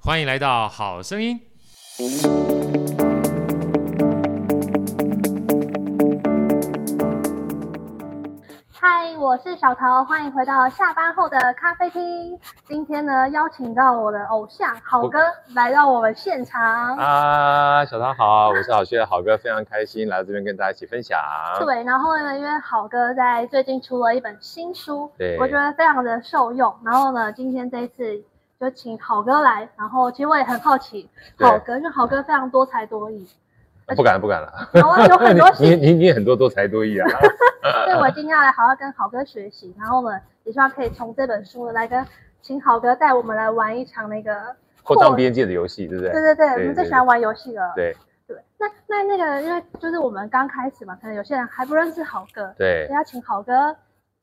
欢迎来到好声音。嗨，我是小桃，欢迎回到下班后的咖啡厅。今天呢，邀请到我的偶像好哥来到我们现场。啊，小桃好，我是好趣的好哥，非常开心来到这边跟大家一起分享。对，然后呢，因为好哥在最近出了一本新书，对，我觉得非常的受用。然后呢，今天这一次。就请好哥来，然后其实我也很好奇，好哥，因为好哥非常多才多艺，不敢不敢了，有很多 你你你很多多才多艺啊，所以我今天要来好好跟好哥学习，然后呢，也希望可以从这本书来跟请好哥带我们来玩一场那个扩张边界的游戏，对不对？对对对，我们最喜欢玩游戏了，对。对。那那那个，因为就是我们刚开始嘛，可能有些人还不认识好哥，对，要请好哥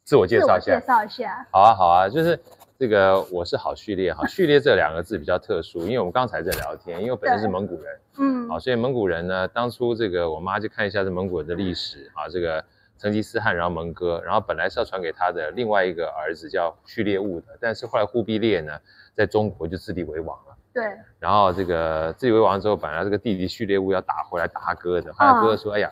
自我介绍一下，介绍一下，好啊好啊，就是。这个我是好序列哈，序列这两个字比较特殊，因为我们刚才在聊天，因为我本身是蒙古人，嗯，好，所以蒙古人呢，当初这个我妈就看一下这蒙古人的历史啊，这个成吉思汗然后蒙哥，然后本来是要传给他的另外一个儿子叫序列兀的，但是后来忽必烈呢，在中国就自立为王了，对，然后这个自立为王之后，本来这个弟弟序列兀要打回来打他哥的，后来哥哥说，哎呀，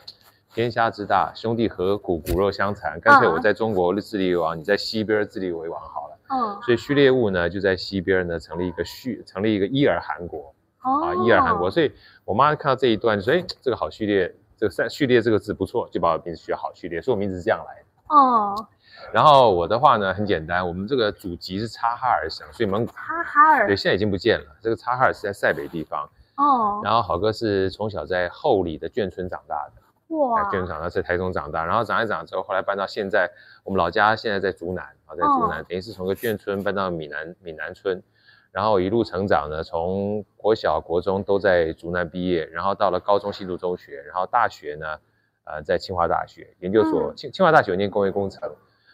天下之大，兄弟何苦骨肉相残，干脆我在中国自立为王，你在西边自立为王好了。嗯，所以序列物呢就在西边呢成立一个序，成立一个伊尔汗国。哦，啊，伊尔汗国。所以我妈看到这一段就说，哎，这个好序列，这个赛序列这个字不错，就把我名字取好序列，所以我名字是这样来的。哦。然后我的话呢很简单，我们这个祖籍是察哈尔省，所以蒙古。察哈尔。对，现在已经不见了。这个察哈尔是在塞北地方。哦。然后好哥是从小在后里的眷村长大的。哇。眷村长大，在台中长大，然后长一长之后，后来搬到现在我们老家，现在在竹南啊。在竹南，等于是从个眷村搬到闽南闽南村，然后一路成长呢，从国小、国中都在竹南毕业，然后到了高中新竹中学，然后大学呢，呃，在清华大学研究所，清清华大学念工业工程，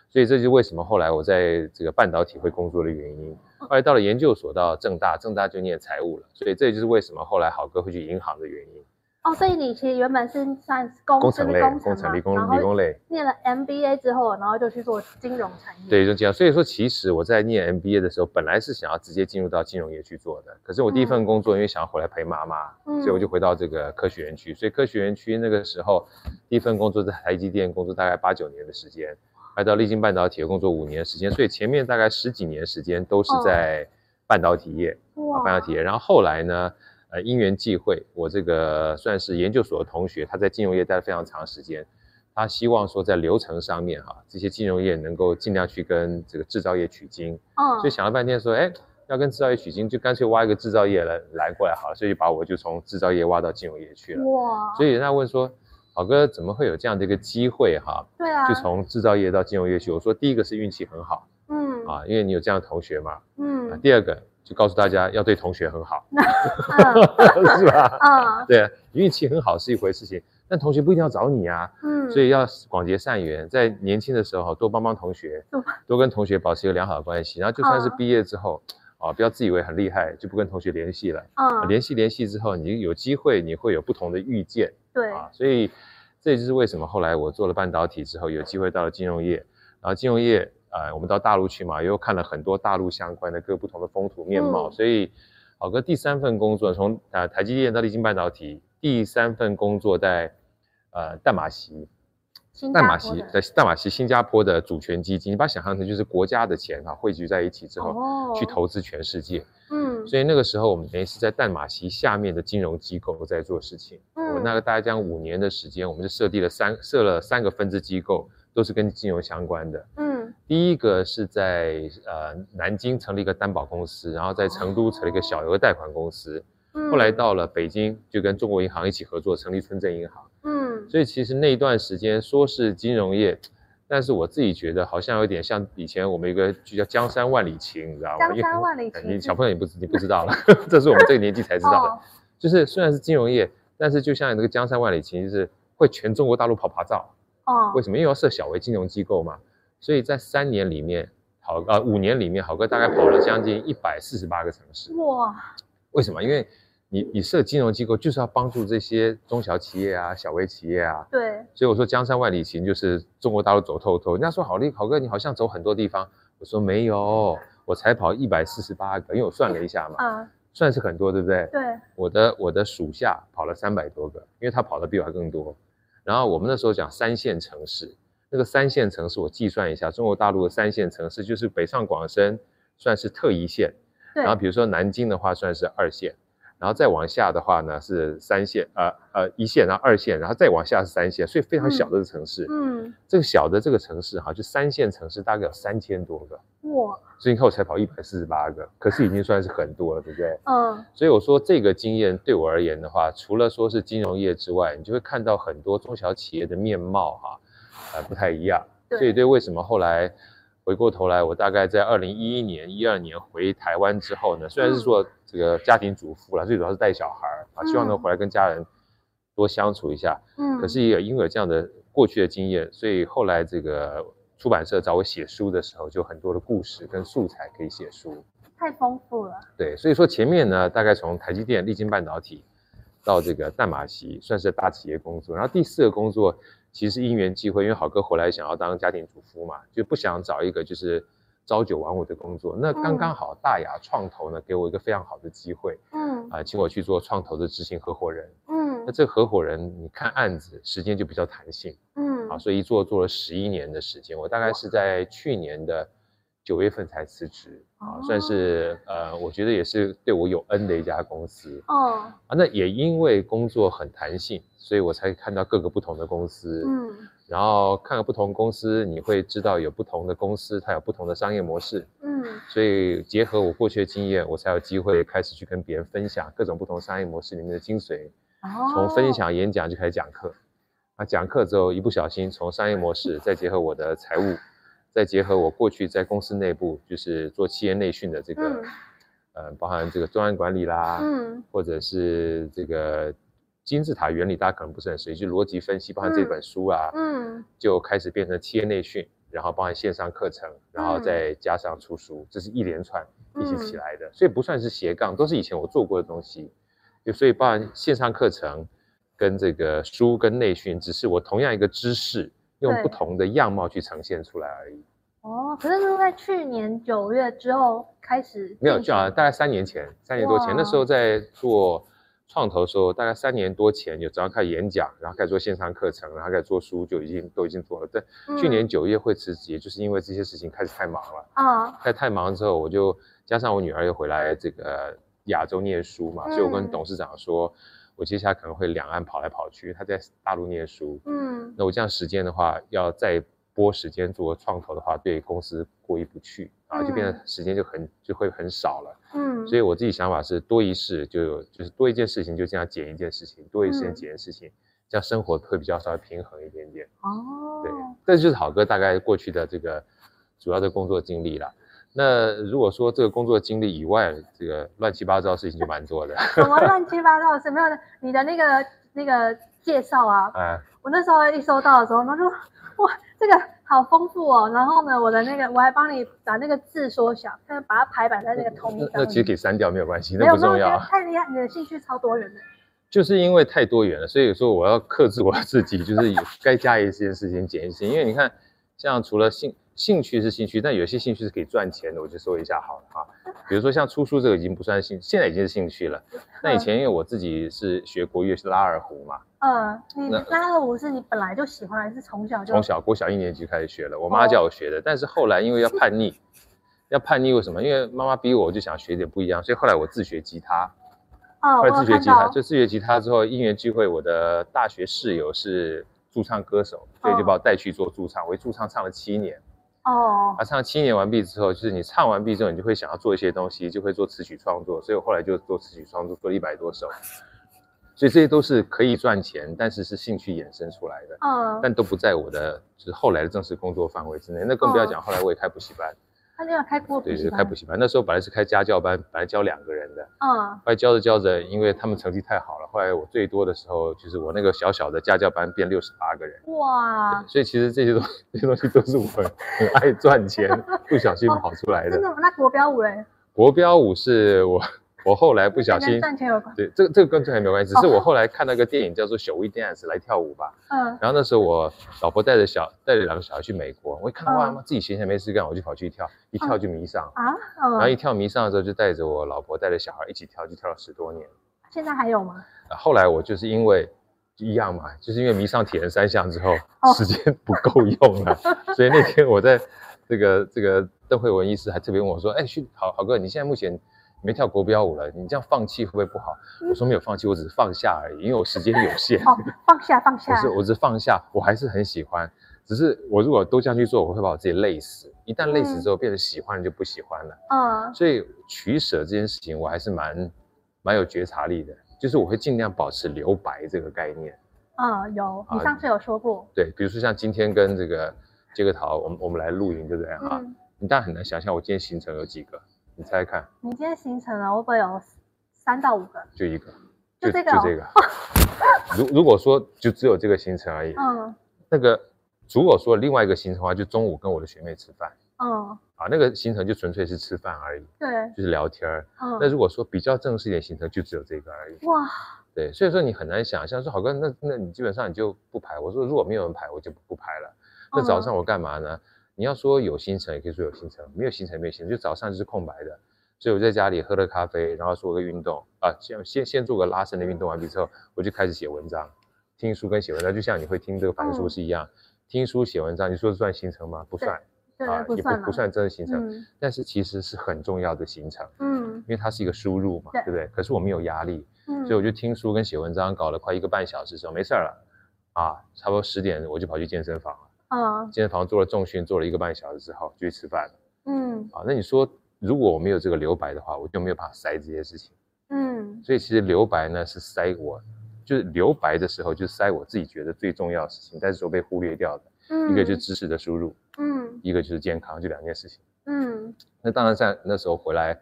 所以这就是为什么后来我在这个半导体会工作的原因。后来到了研究所，到正大，正大就念财务了，所以这就是为什么后来好哥会去银行的原因。哦，所以你其实原本是算是工工程类，工程理工理工类，念了 MBA 之后，然后就去做金融产业。对，就这样。所以说，其实我在念 MBA 的时候，本来是想要直接进入到金融业去做的。可是我第一份工作，因为想要回来陪妈妈，嗯，所以我就回到这个科学园区。所以科学园区那个时候，第一份工作在台积电工作大概八九年的时间，来到立晶半导体工作五年的时间。所以前面大概十几年时间都是在半导体业，哇，半导体业。然后后来呢？呃，因缘际会，我这个算是研究所的同学，他在金融业待了非常长时间，他希望说在流程上面哈，这些金融业能够尽量去跟这个制造业取经，哦，所以想了半天说，哎，要跟制造业取经，就干脆挖一个制造业来来过来好了，所以就把我就从制造业挖到金融业去了。哇，所以人家问说，好哥怎么会有这样的一个机会哈？对啊，就从制造业到金融业去。我说第一个是运气很好，嗯，啊，因为你有这样的同学嘛，嗯，啊、第二个。就告诉大家要对同学很好，是吧？啊，对，运气很好是一回事情，但同学不一定要找你啊。嗯，所以要广结善缘，在年轻的时候多帮帮同学，多跟同学保持一个良好的关系。然后就算是毕业之后，啊，不要自以为很厉害就不跟同学联系了。嗯，联系联系之后，你有机会你会有不同的遇见。对啊，所以这就是为什么后来我做了半导体之后，有机会到了金融业，然后金融业。呃，我们到大陆去嘛，又看了很多大陆相关的各不同的风土面貌，嗯、所以好哥第三份工作从呃台积电到立晶半导体，第三份工作在呃淡马锡，淡马锡在淡马锡新加坡的主权基金，你把它想象成就是国家的钱哈、啊、汇聚在一起之后、哦、去投资全世界，嗯，所以那个时候我们等于是在淡马锡下面的金融机构在做事情，嗯，我那个大概将五年的时间，我们就设立了三设了三个分支机构，都是跟金融相关的，嗯。第一个是在呃南京成立一个担保公司，然后在成都成立一个小额贷款公司，后来到了北京就跟中国银行一起合作成立村镇银行，嗯，所以其实那一段时间说是金融业，但是我自己觉得好像有点像以前我们一个剧叫《江山万里情》，你知道吗？江山万里情，你小朋友你不知你不知道了，这是我们这个年纪才知道的。哦、就是虽然是金融业，但是就像那个《江山万里情》，就是会全中国大陆跑跑照。哦，为什么？因为要设小微金融机构嘛，所以在三年里面，好呃五年里面，好哥大概跑了将近一百四十八个城市。哇！为什么？因为你你设金融机构就是要帮助这些中小企业啊、小微企业啊。对。所以我说江山万里行就是中国大陆走透透。人家说好厉，好哥你好像走很多地方。我说没有，我才跑一百四十八个，因为我算了一下嘛。嗯。算是很多，对不对？对。我的我的属下跑了三百多个，因为他跑的比我还更多。然后我们那时候讲三线城市，那个三线城市我计算一下，中国大陆的三线城市就是北上广深算是特一线。然后比如说南京的话算是二线。然后再往下的话呢是三线，呃呃一线，然后二线，然后再往下是三线，所以非常小的这个城市。嗯，嗯，这个小的这个城市哈，就三线城市大概有三千多个。哇！所以你看我才跑一百四十八个，可是已经算是很多了，对不对？嗯。所以我说这个经验对我而言的话，除了说是金融业之外，你就会看到很多中小企业的面貌哈，呃不太一样。对。所以对为什么后来？回过头来，我大概在二零一一年、一二年回台湾之后呢，虽然是做这个家庭主妇了，最主要是带小孩啊，希望能回来跟家人多相处一下。嗯，可是也有因为有这样的过去的经验，所以后来这个出版社找我写书的时候，就很多的故事跟素材可以写书，太丰富了。对，所以说前面呢，大概从台积电、力晶半导体到这个淡马锡，算是大企业工作，然后第四个工作。其实因缘际会，因为好哥回来想要当家庭主夫嘛，就不想找一个就是朝九晚五的工作。那刚刚好大雅创投呢给我一个非常好的机会，嗯啊、呃，请我去做创投的执行合伙人。嗯，那这个合伙人你看案子时间就比较弹性，嗯啊，所以一做做了十一年的时间。我大概是在去年的九月份才辞职啊，算是呃，我觉得也是对我有恩的一家公司。哦啊，那也因为工作很弹性。所以我才看到各个不同的公司，嗯，然后看了不同公司，你会知道有不同的公司，它有不同的商业模式，嗯，所以结合我过去的经验，我才有机会开始去跟别人分享各种不同商业模式里面的精髓。哦，从分享演讲就开始讲课，啊，讲课之后一不小心从商业模式，再结合我的财务，再结合我过去在公司内部就是做企业内训的这个，嗯，呃，包含这个专案管理啦，嗯，或者是这个。金字塔原理大家可能不是很熟悉，就逻辑分析，包含这本书啊，就开始变成企业内训，然后包含线上课程，然后再加上出书，嗯、这是一连串一起起来的，嗯、所以不算是斜杠，都是以前我做过的东西，就所以包含线上课程跟这个书跟内训，只是我同样一个知识用不同的样貌去呈现出来而已。哦，可是是在去年九月之后开始？没有，就好像大概三年前，三年多前，那时候在做。创投的时候，大概三年多前就早上开始演讲，然后开始做线上课程，然后开始做书，就已经都已经做了。但去年九月会辞职，也就是因为这些事情开始太忙了啊。开始太忙之后，我就加上我女儿又回来这个亚洲念书嘛，嗯、所以我跟董事长说，我接下来可能会两岸跑来跑去。她在大陆念书，嗯，那我这样时间的话，要再拨时间做创投的话，对公司过意不去啊，就变得时间就很就会很少了。嗯，所以我自己想法是多一事就就是多一件事情就这样减一件事情，多一事减一件事情，这样生活会比较稍微平衡一点点。哦，对，这就是好哥大概过去的这个主要的工作经历了。那如果说这个工作经历以外，这个乱七八糟的事情就蛮多的。什么乱 七八糟什么样的，你的那个那个介绍啊，哎，我那时候一收到的时候，他说哇，这个。好丰富哦，然后呢，我的那个我还帮你把那个字缩小，再把它排版在那个通。那其实可以删掉，没有关系，那不重要。太厉害，你的兴趣超多元的。就是因为太多元了，所以说我要克制我自己，就是该加一些事情减一些。因为你看，像除了兴兴趣是兴趣，但有些兴趣是可以赚钱的，我就说一下好了哈。比如说像出书这个已经不算兴，现在已经是兴趣了。那以前因为我自己是学国乐，是拉二胡嘛。嗯，你拉二胡是你本来就喜欢，还是从小就？从小，国小一年级开始学的，我妈叫我学的。哦、但是后来因为要叛逆，要叛逆为什么？因为妈妈逼我，我就想学点不一样，所以后来我自学吉他。哦，后来自学吉他，就自学吉他之后，因缘际会，我的大学室友是驻唱歌手，所以就把我带去做驻唱，我驻唱唱了七年。哦。啊、唱七年完毕之后，就是你唱完毕之后，你就会想要做一些东西，就会做词曲创作，所以我后来就做词曲创作，做了一百多首。所以这些都是可以赚钱，但是是兴趣衍生出来的，嗯，但都不在我的就是后来的正式工作范围之内。那更不要讲，后来我也开补习班。他就要开过对，就是开补习班。那时候本来是开家教班，本来教两个人的。嗯。后来教着教着，因为他们成绩太好了，后来我最多的时候，就是我那个小小的家教班变六十八个人。哇！所以其实这些东西，这些东西都是我很爱赚钱，不小心跑出来的。真的吗？那国标舞嘞？国标舞是我。我后来不小心。对，这个这个跟赚钱没有关系，只是我后来看那个电影叫做《Shall We Dance》来跳舞吧。嗯。然后那时候我老婆带着小带着两个小孩去美国，我一看到哇，自己闲闲没事干，我就跑去跳，一跳就迷上啊。然后一跳迷上的时候，就带着我老婆带着小孩一起跳，就跳了十多年。现在还有吗？后来我就是因为一样嘛，就是因为迷上铁人三项之后，时间不够用了，所以那天我在这个这个邓惠文医师还特别问我说：“哎，去好好哥，你现在目前？”没跳国标舞了，你这样放弃会不会不好？嗯、我说没有放弃，我只是放下而已，因为我时间有限。哦，放下放下。不是，我只是放下，我还是很喜欢。只是我如果都这样去做，我会把我自己累死。一旦累死之后，变成喜欢就不喜欢了。嗯。所以取舍这件事情，我还是蛮蛮有觉察力的。就是我会尽量保持留白这个概念。嗯，有。你上次有说过。啊、对，比如说像今天跟这个杰克桃，我们我们来露营，对不对啊？嗯、你当然很难想象我今天行程有几个。你猜猜看，你今天行程啊，会不会有三到五个？就一个，就这个，就这个。如如果说就只有这个行程而已，嗯，那个如果说另外一个行程的话，就中午跟我的学妹吃饭，嗯，啊，那个行程就纯粹是吃饭而已，对，就是聊天儿。嗯，那如果说比较正式一点行程，就只有这个而已。哇，对，所以说你很难想象说，好哥，那那你基本上你就不排。我说如果没有人排，我就不排了。那早上我干嘛呢？你要说有行程，也可以说有行程；没有行程，没有行程，就早上就是空白的。所以我在家里喝了咖啡，然后做个运动啊，先先先做个拉伸的运动完毕之后，我就开始写文章、听书跟写文章，就像你会听这个反书是一样。嗯、听书写文章，你说算行程吗？不算，啊，不也不不算真的行程，嗯、但是其实是很重要的行程。嗯，因为它是一个输入嘛，对，对不对？可是我没有压力，嗯，所以我就听书跟写文章搞了快一个半小时之后，没事儿了啊，差不多十点我就跑去健身房了。啊，健身房做了重训，做了一个半小时之后就去吃饭了。嗯，啊，那你说如果我没有这个留白的话，我就没有办法塞这些事情。嗯，所以其实留白呢是塞我，就是留白的时候就塞我自己觉得最重要的事情，但是都被忽略掉的。嗯，一个就是知识的输入，嗯，一个就是健康，就两件事情。嗯，那当然在那时候回来，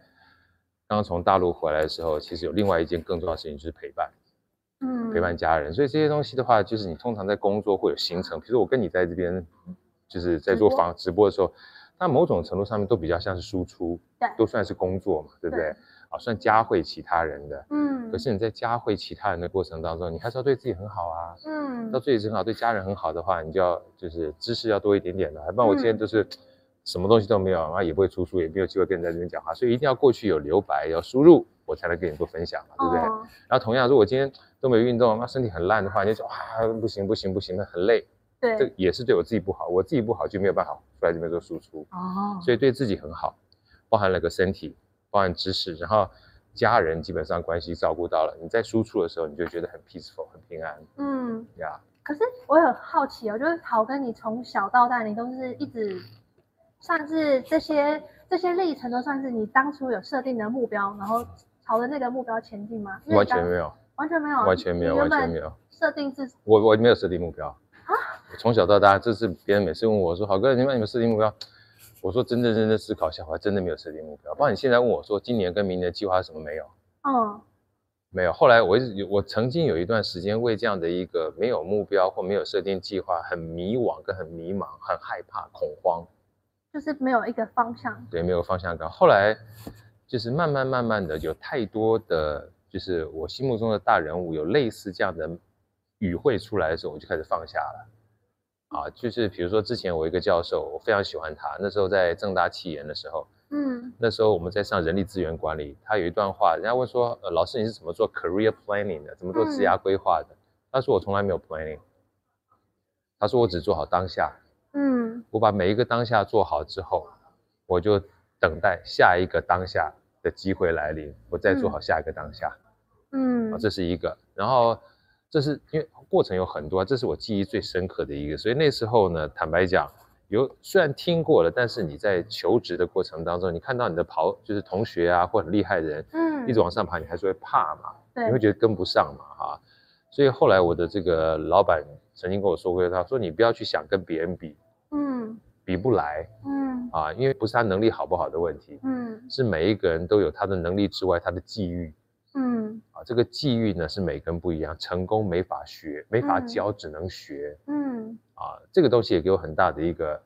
刚刚从大陆回来的时候，其实有另外一件更重要的事情就是陪伴。嗯，陪伴家人，所以这些东西的话，就是你通常在工作会有行程，比如说我跟你在这边，就是在做房直播的时候，那某种程度上面都比较像是输出，对，都算是工作嘛，对不对？啊，算加会其他人的，嗯。可是你在加会其他人的过程当中，你还是要对自己很好啊，嗯。要对自己很好，对家人很好的话，你就要就是知识要多一点点的，不然我今天就是什么东西都没有，然后也不会出书，也没有机会跟人在这边讲话，所以一定要过去有留白，要输入。我才能跟你做分享嘛，对不对？哦、然后同样，如果今天都没运动，那身体很烂的话，你就说啊，不行不行不行，那很累。对，这也是对我自己不好，我自己不好就没有办法出来这边做输出。哦，所以对自己很好，包含了个身体，包含知识，然后家人基本上关系照顾到了，你在输出的时候，你就觉得很 peaceful，很平安。嗯，呀。可是我很好奇哦，就是好跟你从小到大，你都是一直算是这些这些历程都算是你当初有设定的目标，然后。朝着那个目标前进吗？完全没有，完全没有，完全没有，完全没有。设定是，我我没有设定目标啊。从小到大，这是别人每次问我说：“好哥，你们有没有设定目标？”我说：“真正认真思考一下，我还真的没有设定目标。”不然你现在问我说：“今年跟明年的计划是什么？”没有。嗯，没有。后来我一直我曾经有一段时间为这样的一个没有目标或没有设定计划很迷惘跟很迷茫、很害怕、恐慌，就是没有一个方向。对，没有方向感。后来。就是慢慢慢慢的有太多的，就是我心目中的大人物有类似这样的语汇出来的时候，我就开始放下了。啊，就是比如说之前我一个教授，我非常喜欢他，那时候在正大企研的时候，嗯，那时候我们在上人力资源管理，他有一段话，人家问说，呃，老师你是怎么做 career planning 的，怎么做职涯规划的？他说我从来没有 planning，他说我只做好当下，嗯，我把每一个当下做好之后，我就。等待下一个当下的机会来临，我再做好下一个当下。嗯，啊，这是一个。然后，这是因为过程有很多，这是我记忆最深刻的一个。所以那时候呢，坦白讲，有虽然听过了，但是你在求职的过程当中，你看到你的跑就是同学啊，或很厉害的人，嗯，一直往上爬，你还是会怕嘛。对，你会觉得跟不上嘛，哈。所以后来我的这个老板曾经跟我说过，他说你不要去想跟别人比，嗯，比不来，嗯，啊，因为不是他能力好不好的问题，嗯，是每一个人都有他的能力之外他的际遇，嗯，啊，这个际遇呢是每个人不一样，成功没法学，没法教，只能学，嗯，啊，这个东西也给我很大的一个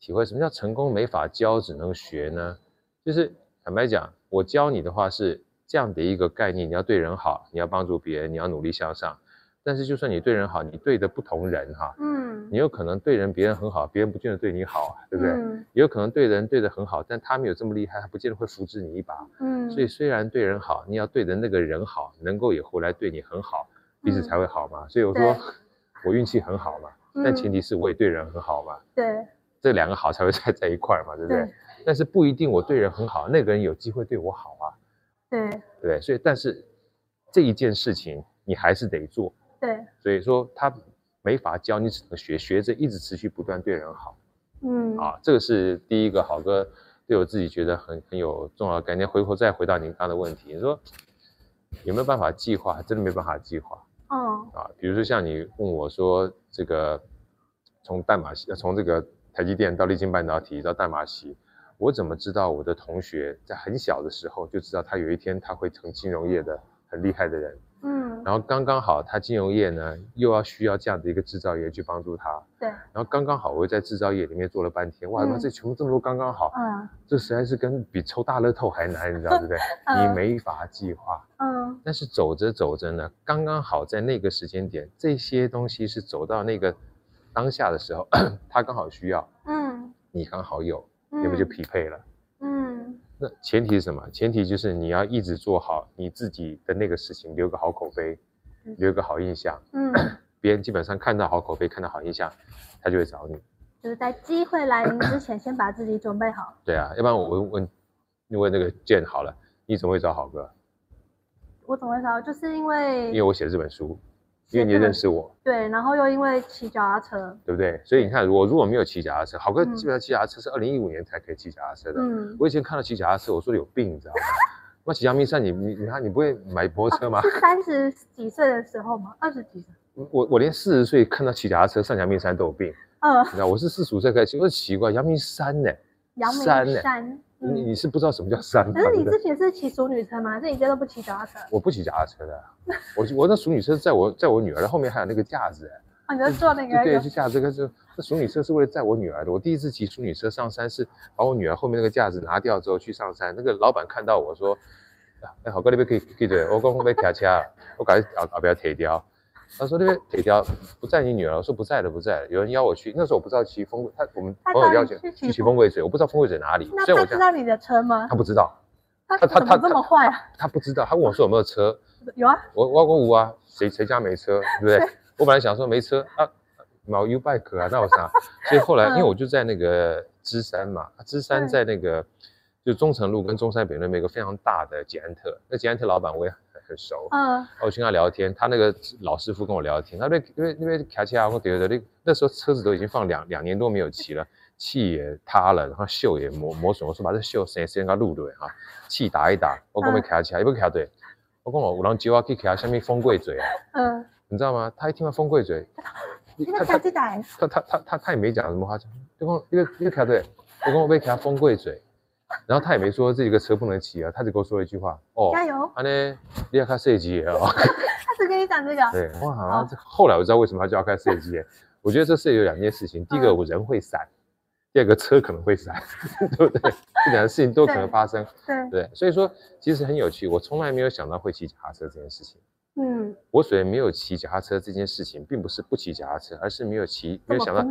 体会。什么叫成功没法教，只能学呢？就是坦白讲，我教你的话是这样的一个概念，你要对人好，你要帮助别人，你要努力向上。但是，就算你对人好，你对的不同人哈，嗯，你有可能对人别人很好，别人不见得对你好，对不对？嗯，也有可能对人对的很好，但他们有这么厉害，他不见得会扶持你一把，嗯。所以虽然对人好，你要对的那个人好，能够也回来对你很好，彼此才会好嘛。所以我说 我运气很好嘛，但前提是我也对人很好嘛。对，这两个好才会在在一块嘛，对不对？但是不一定我对人很好，那个人有机会对我好啊。对，对，所以但是这一件事情你还是得做。对，所以说他没法教你，只能学，学着一直持续不断对人好。嗯，啊，这个是第一个好哥对我自己觉得很很有重要的概念。回头再回到您刚刚的问题，你说有没有办法计划？真的没办法计划。嗯，啊，比如说像你问我说这个从代码系，从这个台积电到立晶半导体到代码系，我怎么知道我的同学在很小的时候就知道他有一天他会成金融业的很厉害的人？嗯，然后刚刚好，他金融业呢又要需要这样的一个制造业去帮助他。对。然后刚刚好，我又在制造业里面做了半天，哇，那这全部这么多刚刚好。嗯。这实在是跟比抽大乐透还难，你知道对不对？你没法计划。嗯。但是走着走着呢，刚刚好在那个时间点，这些东西是走到那个当下的时候，他刚好需要。嗯。你刚好有，你们就匹配了。那前提是什么？前提就是你要一直做好你自己的那个事情，留个好口碑，留个好印象。嗯，别人基本上看到好口碑，看到好印象，他就会找你。就是在机会来临之前，先把自己准备好。对啊，要不然我问问，因为那个建好了，你怎么会找好哥？我怎么会找？就是因为因为我写这本书。因为你认识我，对，然后又因为骑脚踏车，对不对？所以你看，我如果没有骑脚踏车，好哥基本上骑脚踏车是二零一五年才可以骑脚踏车的。嗯，我以前看到骑脚踏车，我说有病，你知道吗？那骑阳明山，你你你看，你不会买摩托车吗？是三十几岁的时候吗？二十几岁？我我连四十岁看到骑脚踏车上阳明山都有病。嗯，你知道我是四十五岁开始骑，我说奇怪，阳明山呢？阳明山。你你是不知道什么叫山？可是你之前是骑淑女车吗？是你家都不骑脚踏车？我不骑脚踏车的，我我那淑女车在我在我女儿的后面还有那个架子。啊，你在坐那个？对，就架这个是那淑女车是为了载我女儿的。我第一次骑淑女车上山是把我女儿后面那个架子拿掉之后去上山。那个老板看到我说：“哎，好哥那边可以可以对，我讲会不会骑车？我赶紧要要不要铁掉。”他说那边铁条不在你女儿，我说不在了不在了。有人邀我去，那时候我不知道骑风，他我们朋友邀请去骑风柜水，我不知道风柜水哪里。那他知道你的车吗？他不知道。他他他这么坏啊？他不知道，他问我说有没有车？有啊。我我讲有啊，谁谁家没车，对不对？我本来想说没车啊，买 U bike 啊，那我啥？所以后来因为我就在那个芝山嘛，芝山在那个就中城路跟中山北路那边有个非常大的捷安特，那捷安特老板我也。很熟，嗯，我去跟他聊天，他那个老师傅跟我聊天，他那因为那边开起来我觉得那那时候车子都已经放两两年多没有骑了，气也塌了，然后锈也磨磨损，我说把这锈先先给它录对哈，气打一打，我讲没开起来，也不开对，我讲我有人叫我去开下面风柜嘴啊，嗯，你知道吗？他一听到风柜嘴，他他他他他他他也没讲什么话，就讲一个一个开对，我讲我被卡风柜嘴。然后他也没说这个车不能骑啊，他只跟我说一句话：“哦，加油！”啊呢，你要开设计哦。他只跟你讲这个。对，哇，好像后来我知道为什么他就要开设计。我觉得这是有两件事情：第一个，我人会闪；第二个，车可能会闪，对不对？这两个事情都可能发生。对对，所以说其实很有趣。我从来没有想到会骑脚踏车这件事情。嗯，我所以没有骑脚踏车这件事情，并不是不骑脚踏车，而是没有骑，没有想到。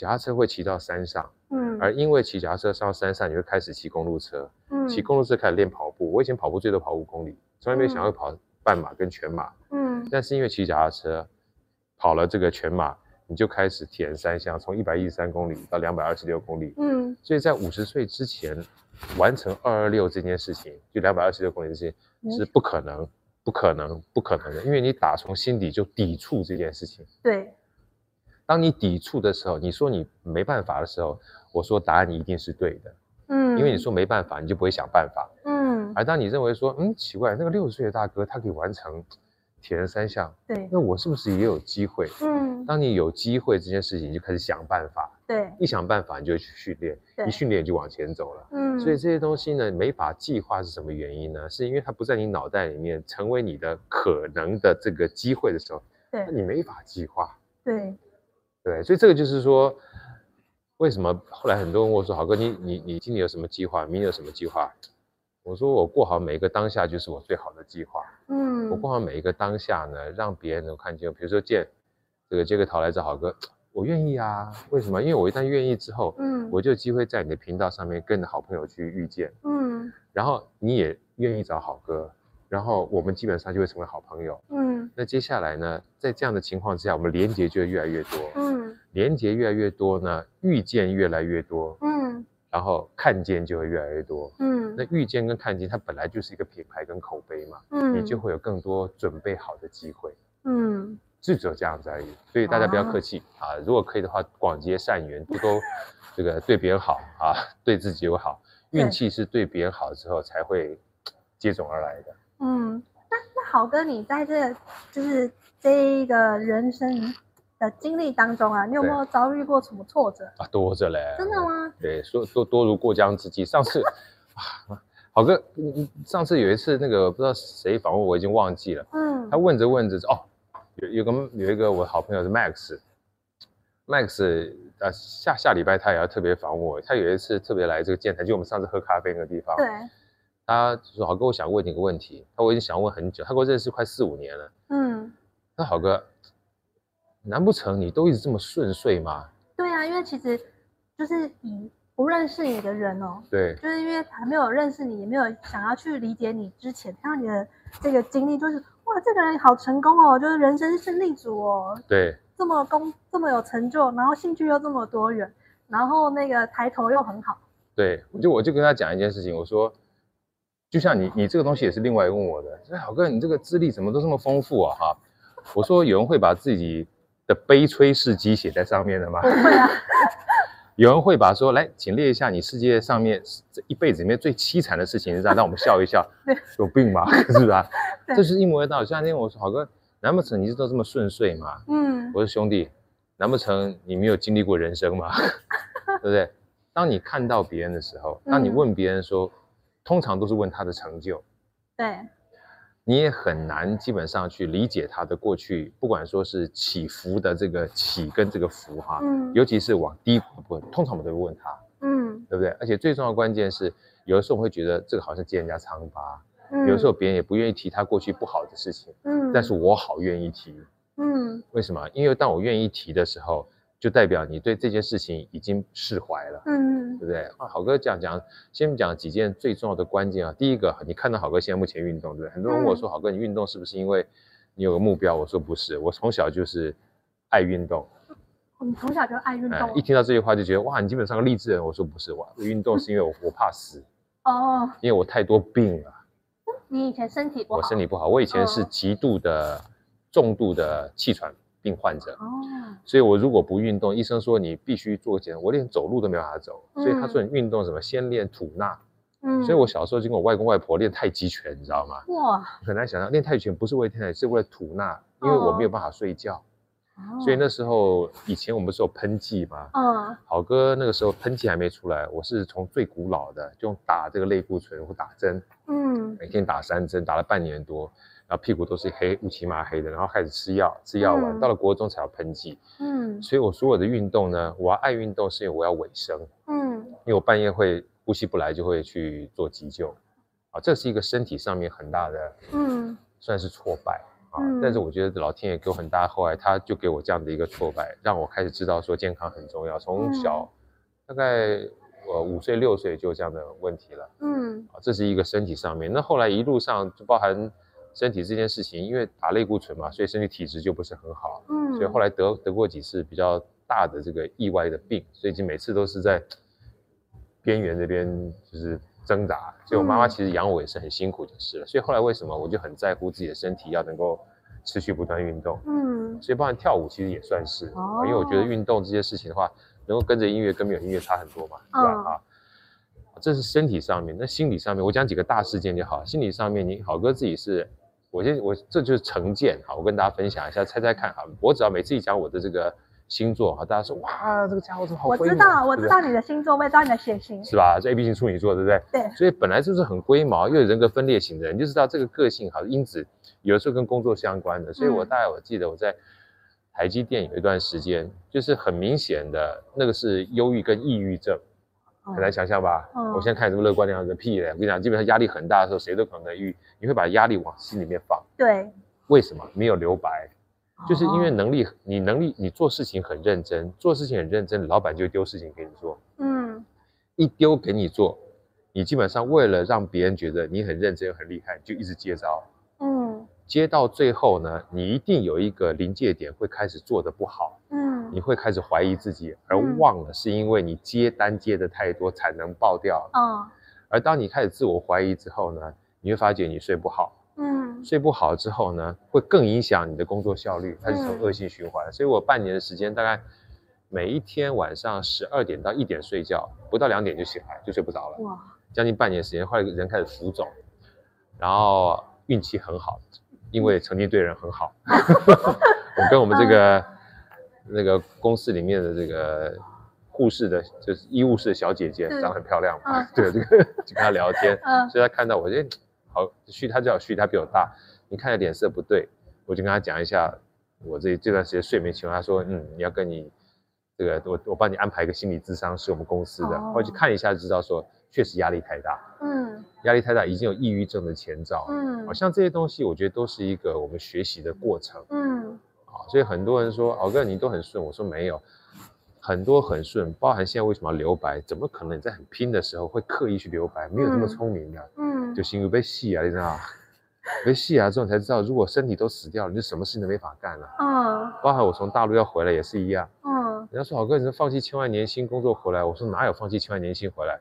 脚踏车会骑到山上，嗯，而因为骑脚踏车上到山上，你会开始骑公路车，嗯，骑公路车开始练跑步。我以前跑步最多跑五公里，从来没有想过跑半马跟全马，嗯，但是因为骑脚踏车跑了这个全马，你就开始体验三项，从一百一十三公里到两百二十六公里，嗯，所以在五十岁之前完成二二六这件事情，就两百二十六公里这些是不可能，不可能，不可能的，因为你打从心底就抵触这件事情，对。当你抵触的时候，你说你没办法的时候，我说答案你一定是对的，嗯，因为你说没办法，你就不会想办法，嗯，嗯，而当你认为说，嗯，奇怪，那个六十岁的大哥他可以完成铁人三项，对，那我是不是也有机会？嗯，当你有机会这件事情，你就开始想办法，对，一想办法你就去训练，一训练就往前走了，嗯，所以这些东西呢，没法计划是什么原因呢？是因为它不在你脑袋里面成为你的可能的这个机会的时候，对，你没法计划，对，对，所以这个就是说。为什么后来很多人问我说：“好哥，你你你今年有什么计划？明年有什么计划？”我说：“我过好每一个当下就是我最好的计划。”嗯，我过好每一个当下呢，让别人能看见。比如说见这个杰克陶来找好哥，我愿意啊。为什么？因为我一旦愿意之后，嗯，我就有机会在你的频道上面跟着好朋友去遇见，嗯，然后你也愿意找好哥，然后我们基本上就会成为好朋友，嗯。那接下来呢，在这样的情况之下，我们连接就会越来越多，嗯。连接越来越多呢，遇见越来越多，嗯，然后看见就会越来越多，嗯，那遇见跟看见它本来就是一个品牌跟口碑嘛，嗯，你就会有更多准备好的机会，嗯，就只有这样子而已，所以大家不要客气啊，啊，如果可以的话，广结善缘，多多这个对别人好啊，对自己又好，运气是对别人好之后才会接踵而来的，嗯，那那好哥，你在这就是这一个人生。的经历当中啊，你有没有遭遇过什么挫折啊？多着嘞，真的吗？对，说多多如过江之鲫。上次啊，好哥，上次有一次那个不知道谁访问我，已经忘记了。嗯，他问着问着哦，有有个有一个我好朋友是 Max，Max 啊，下下礼拜他也要特别访问我。他有一次特别来这个建材，就我们上次喝咖啡那个地方。对，他就说郝哥，我想问你个问题。他我已经想问很久，他跟我认识快四五年了。嗯，那郝哥。难不成你都一直这么顺遂吗？对啊，因为其实就是以不认识你的人哦，对，就是因为还没有认识你，也没有想要去理解你之前，看到你的这个经历，就是哇，这个人好成功哦，就是人生胜利组哦，对，这么功这么有成就，然后兴趣又这么多元，然后那个抬头又很好，对，我就我就跟他讲一件事情，我说，就像你你这个东西也是另外问我的，哎，好哥，你这个资历怎么都这么丰富啊？哈，我说有人会把自己。的悲催事迹写在上面的吗？不会啊。有人会把说，来，请列一下你世界上面这一辈子里面最凄惨的事情，让让我们笑一笑。有病吧？是不是啊？这是一模一样。像那天我说，好哥，难不成你都这么顺遂吗？嗯。我说兄弟，难不成你没有经历过人生吗？对不对？当你看到别人的时候，当你问别人说，嗯、通常都是问他的成就。对。你也很难基本上去理解他的过去，不管说是起伏的这个起跟这个伏哈，嗯，尤其是往低的部分，通常我们都会问他，嗯，对不对？而且最重要的关键是，有的时候会觉得这个好像揭人家疮疤，嗯，有的时候别人也不愿意提他过去不好的事情，嗯，但是我好愿意提，嗯，为什么？因为当我愿意提的时候。就代表你对这件事情已经释怀了，嗯，对不对？啊，郝哥讲讲，先讲几件最重要的关键啊。第一个，你看到好哥现在目前运动，对不对？很多人问我说，好哥，你运动是不是因为你有个目标？我说不是，我从小就是爱运动。你从小就爱运动？一听到这句话就觉得哇，你基本上个励志人。我说不是，我运动是因为我我怕死 哦，因为我太多病了。你以前身体不好？我身体不好，我以前是极度的重度的气喘。病患者。哦，所以我如果不运动，医生说你必须做检，我连走路都没办法走，所以他说你运动什么，先练吐纳，嗯，所以我小时候就跟我外公外婆练太极拳，你知道吗？哇，很难想象练太极拳不是为了太，是为了吐纳，因为我没有办法睡觉，所以那时候以前我们不是有喷剂嘛？嗯，好哥那个时候喷剂还没出来，我是从最古老的就用打这个类固醇或打针，嗯，每天打三针，打了半年多。然后屁股都是黑乌漆麻黑的，然后开始吃药，吃药完、嗯、到了国中才要喷剂。嗯，所以我所有的运动呢，我要爱运动是因为我要尾生。嗯，因为我半夜会呼吸不来，就会去做急救。啊，这是一个身体上面很大的，嗯，算是挫败啊。嗯、但是我觉得老天爷给我很大，厚爱他就给我这样的一个挫败，让我开始知道说健康很重要。从小，大概我五岁六岁就有这样的问题了。嗯，啊，这是一个身体上面。那后来一路上就包含。身体这件事情，因为打类固醇嘛，所以身体体质就不是很好。嗯，所以后来得得过几次比较大的这个意外的病，所以就每次都是在边缘这边就是挣扎。所以我妈妈其实养我也是很辛苦就是了。所以后来为什么我就很在乎自己的身体要能够持续不断运动？嗯，所以包含跳舞其实也算是，哦，因为我觉得运动这些事情的话，能够跟着音乐跟没有音乐差很多嘛，是吧？啊。这是身体上面。那心理上面，我讲几个大事件就好。心理上面，你好哥自己是，我先我这就是成见，哈，我跟大家分享一下，猜猜看哈。我只要每次一讲我的这个。星座哈，大家说哇，这个家伙怎么好？我知道，我知道你的星座，我也知道你的血型，是吧？这 A B 型处女座，对不对？对。所以本来就是很龟毛，又有人格分裂型的人，你就知道这个个性哈，因子有的时候跟工作相关的。所以我大概我记得我在台积电有一段时间，就是很明显的那个是忧郁跟抑郁症，很难想象吧？嗯。我现在看你这么乐观的样子，屁嘞！我跟你讲，基本上压力很大的时候，谁都可能抑郁，你会把压力往心里面放。对。为什么？没有留白。就是因为能力，你能力，你做事情很认真，做事情很认真，老板就丢事情给你做。嗯，一丢给你做，你基本上为了让别人觉得你很认真、很厉害，就一直接招。嗯，接到最后呢，你一定有一个临界点会开始做的不好。嗯，你会开始怀疑自己，而忘了是因为你接单接的太多，产能爆掉了。嗯，而当你开始自我怀疑之后呢，你会发觉你睡不好。嗯睡不好之后呢，会更影响你的工作效率，它是从恶性循环。嗯、所以我半年的时间，大概每一天晚上十二点到一点睡觉，不到两点就醒来，就睡不着了。哇，将近半年时间，后来人开始浮肿，然后运气很好，因为曾经对人很好。我跟我们这个、嗯、那个公司里面的这个护士的，就是医务室的小姐姐，长得很漂亮嘛，嗯、对，这个就跟她聊天，嗯、所以她看到我哎。好，旭他叫旭，他比我大。你看着脸色不对，我就跟他讲一下我这这段时间睡眠情况。他说，嗯，你要跟你这个我我帮你安排一个心理咨商，是我们公司的。哦、我去看一下就知道说，确实压力太大。嗯，压力太大已经有抑郁症的前兆。嗯，好像这些东西我觉得都是一个我们学习的过程。嗯，啊，所以很多人说，敖哥你都很顺，我说没有，很多很顺，包含现在为什么要留白？怎么可能你在很拼的时候会刻意去留白？没有这么聪明的。嗯。嗯就心如被戏啊，你知道吗？被戏啊，之后才知道，如果身体都死掉了，你就什么事情都没法干了。嗯，包含我从大陆要回来也是一样。嗯，人家说郝哥，你是放弃千万年薪工作回来，我说哪有放弃千万年薪回来？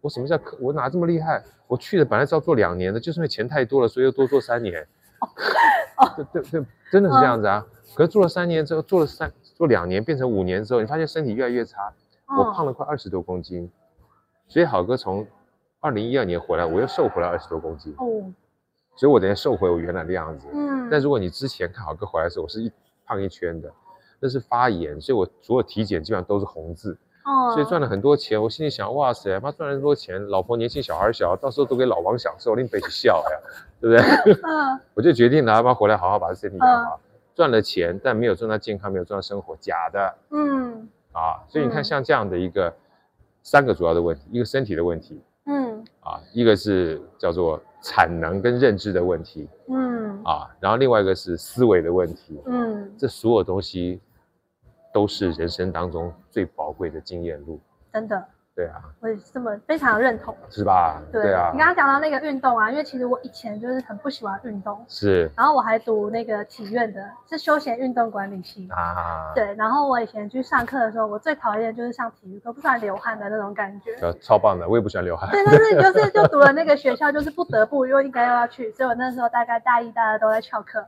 我什么叫我哪这么厉害？我去的本来是要做两年的，就是因为钱太多了，所以又多做三年。哦，对对对，真的是这样子啊。可是做了三年之后，做了三做两年变成五年之后，你发现身体越来越差，我胖了快二十多公斤。所以好哥从。二零一二年回来，我又瘦回来二十多公斤哦，所以我等下瘦回我原来的样子。嗯，但如果你之前看好哥回来的时候，我是一胖一圈的，那是发炎，所以我所有体检基本上都是红字。哦，所以赚了很多钱，我心里想，哇塞，妈赚了那么多钱，老婆年轻，小孩小，到时候都给老王享受，另背起笑呀，对不对？嗯，我就决定拿妈回来好好把身体养好。赚了钱，但没有赚到健康，没有赚到生活，假的。嗯，啊，所以你看，像这样的一个三个主要的问题，一个身体的问题。嗯啊，一个是叫做产能跟认知的问题，嗯啊，然后另外一个是思维的问题，嗯，这所有东西都是人生当中最宝贵的经验路，真的。对啊，我也是这么非常认同，是吧？对，对啊，你刚刚讲到那个运动啊，因为其实我以前就是很不喜欢运动，是，然后我还读那个体院的，是休闲运动管理系啊，对，然后我以前去上课的时候，我最讨厌就是上体育课，不喜欢流汗的那种感觉，超棒的，我也不喜欢流汗，对，但是就是 就读了那个学校，就是不得不又应该又要去，所以我那时候大概大一、大二都在翘课，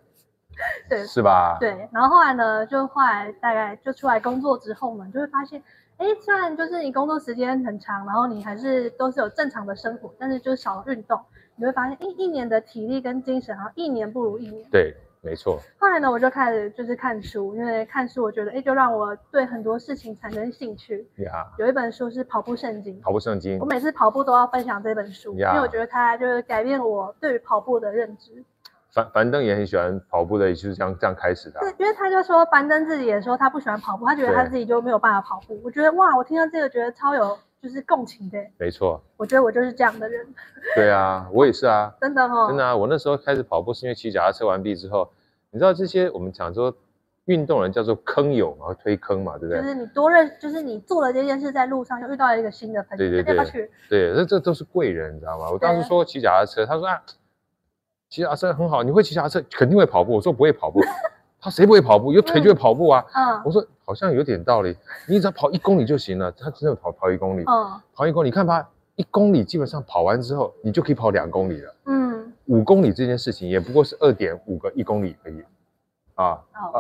对，是吧？对，然后后来呢，就后来大概就出来工作之后呢，就会发现。哎，虽然就是你工作时间很长，然后你还是都是有正常的生活，但是就是少运动，你会发现，一一年的体力跟精神，然后一年不如一年。对，没错。后来呢，我就开始就是看书，因为看书，我觉得，哎，就让我对很多事情产生兴趣。呀。有一本书是《跑步圣经》。跑步圣经。我每次跑步都要分享这本书，因为我觉得它就是改变我对于跑步的认知。樊樊登也很喜欢跑步的，也就是这样这样开始的。对，因为他就说樊登自己也说他不喜欢跑步，他觉得他自己就没有办法跑步。我觉得哇，我听到这个觉得超有就是共情的。没错，我觉得我就是这样的人。对啊，我也是啊，真的哈，真的啊。我那时候开始跑步是因为骑脚踏车完毕之后，你知道这些我们讲说运动人叫做坑友嘛，推坑嘛，对不对？就是你多认，就是你做了这件事，在路上又遇到了一个新的朋友，对对对，对，这这都是贵人，你知道吗？我当时说骑脚踏车，他说啊。骑脚踏车很好，你会骑脚踏车，肯定会跑步。我说不会跑步，他谁不会跑步？有腿就会跑步啊。嗯，我说好像有点道理。你只要跑一公里就行了，他真的跑跑一公里。嗯，跑一公里，你看吧，一公里基本上跑完之后，你就可以跑两公里了。嗯，五公里这件事情也不过是二点五个一公里而已。啊，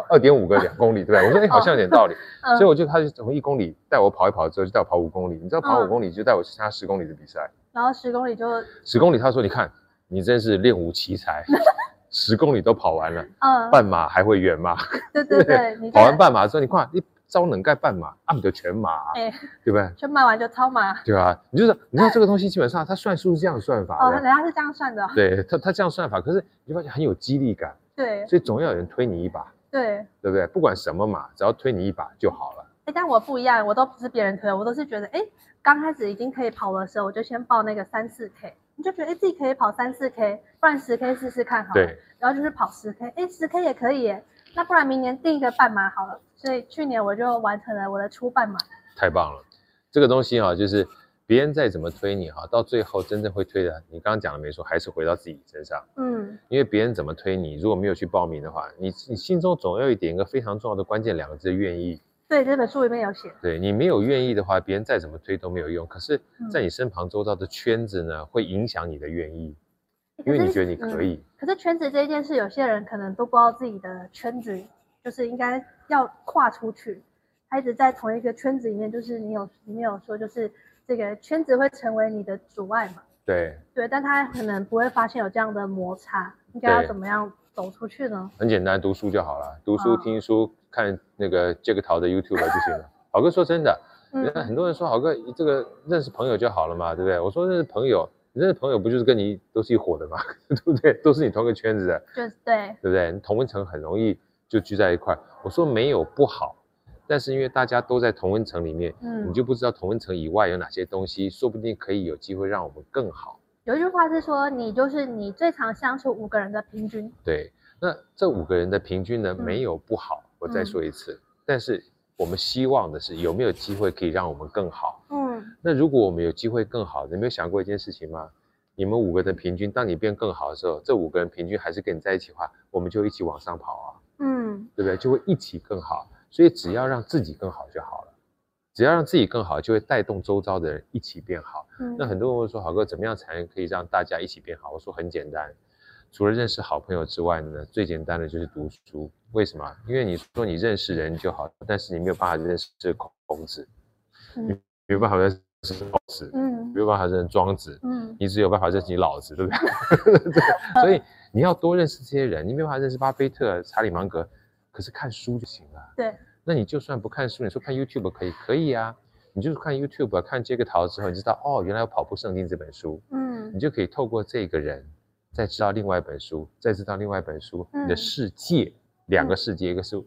二点五个两公里，对不对？我说哎，好像有点道理，所以我就他就从一公里带我跑一跑之后，就带我跑五公里。你知道跑五公里就带我去参加十公里的比赛，然后十公里就十公里，他说你看你真是练武奇才，十公里都跑完了，嗯，半马还会远吗？对对对，跑完半马之后，你看你。招能盖半马，按的全马，哎，对不对？全马完就超马，对吧？你就是，你知道这个东西基本上它算数是这样算法，哦，人家是这样算的，对，他他这样算法，可是你发现很有激励感，对，所以总要有人推你一把，对，对不对？不管什么马，只要推你一把就好了。哎，但我不一样，我都不是别人推，我都是觉得，哎，刚开始已经可以跑的时候，我就先报那个三四 K，你就觉得哎自己可以跑三四 K，不然十 K 试试看好了，对，然后就是跑十 K，哎，十 K 也可以耶。那不然明年定一个半马好了，所以去年我就完成了我的初半马。太棒了，这个东西哈，就是别人再怎么推你哈，到最后真正会推的，你刚刚讲的没错，还是回到自己身上。嗯，因为别人怎么推你，如果没有去报名的话，你你心中总要一点一个非常重要的关键两个字：愿意。对，这本书里面有写。对，你没有愿意的话，别人再怎么推都没有用。可是，在你身旁周遭的圈子呢，会影响你的愿意。因为你觉得你可以，嗯，可是圈子这一件事，有些人可能都不知道自己的圈子就是应该要跨出去，他一直在同一个圈子里面，就是你有你没有说，就是这个圈子会成为你的阻碍嘛？对对，但他可能不会发现有这样的摩擦，应该要怎么样走出去呢？很简单，读书就好了，读书、哦、听书、看那个杰克陶的 YouTube 就行了。好哥说真的，嗯，很多人说好哥这个认识朋友就好了嘛，对不对？我说认识朋友。你认识朋友不就是跟你都是一伙的嘛？对不对？都是你同一个圈子的，就是对，对不对？你同温层很容易就聚在一块。我说没有不好，但是因为大家都在同温层里面，嗯，你就不知道同温层以外有哪些东西，说不定可以有机会让我们更好。有一句话是说，你就是你最常相处五个人的平均。对，那这五个人的平均呢，嗯、没有不好。我再说一次，嗯、但是我们希望的是有没有机会可以让我们更好。嗯。那如果我们有机会更好，你没有想过一件事情吗？你们五个人平均，当你变更好的时候，这五个人平均还是跟你在一起的话，我们就一起往上跑啊，嗯，对不对？就会一起更好。所以只要让自己更好就好了，只要让自己更好，就会带动周遭的人一起变好。嗯，那很多人会说，好哥怎么样才能可以让大家一起变好？我说很简单，除了认识好朋友之外呢，最简单的就是读书。为什么？因为你说你认识人就好，但是你没有办法认识孔子。嗯。没有办法认识老子，嗯，没有办法认识庄子，嗯，你只有办法认识你老子，对不对？对，所以你要多认识这些人，你没有办法认识巴菲特、查理芒格，可是看书就行了。对，那你就算不看书，你说看 YouTube 可以，可以啊，你就是看 YouTube，看杰克陶之后，你知道哦，原来有《跑步圣经》这本书，嗯，你就可以透过这个人，再知道另外一本书，再知道另外一本书，嗯、你的世界两个世界，嗯、一个是。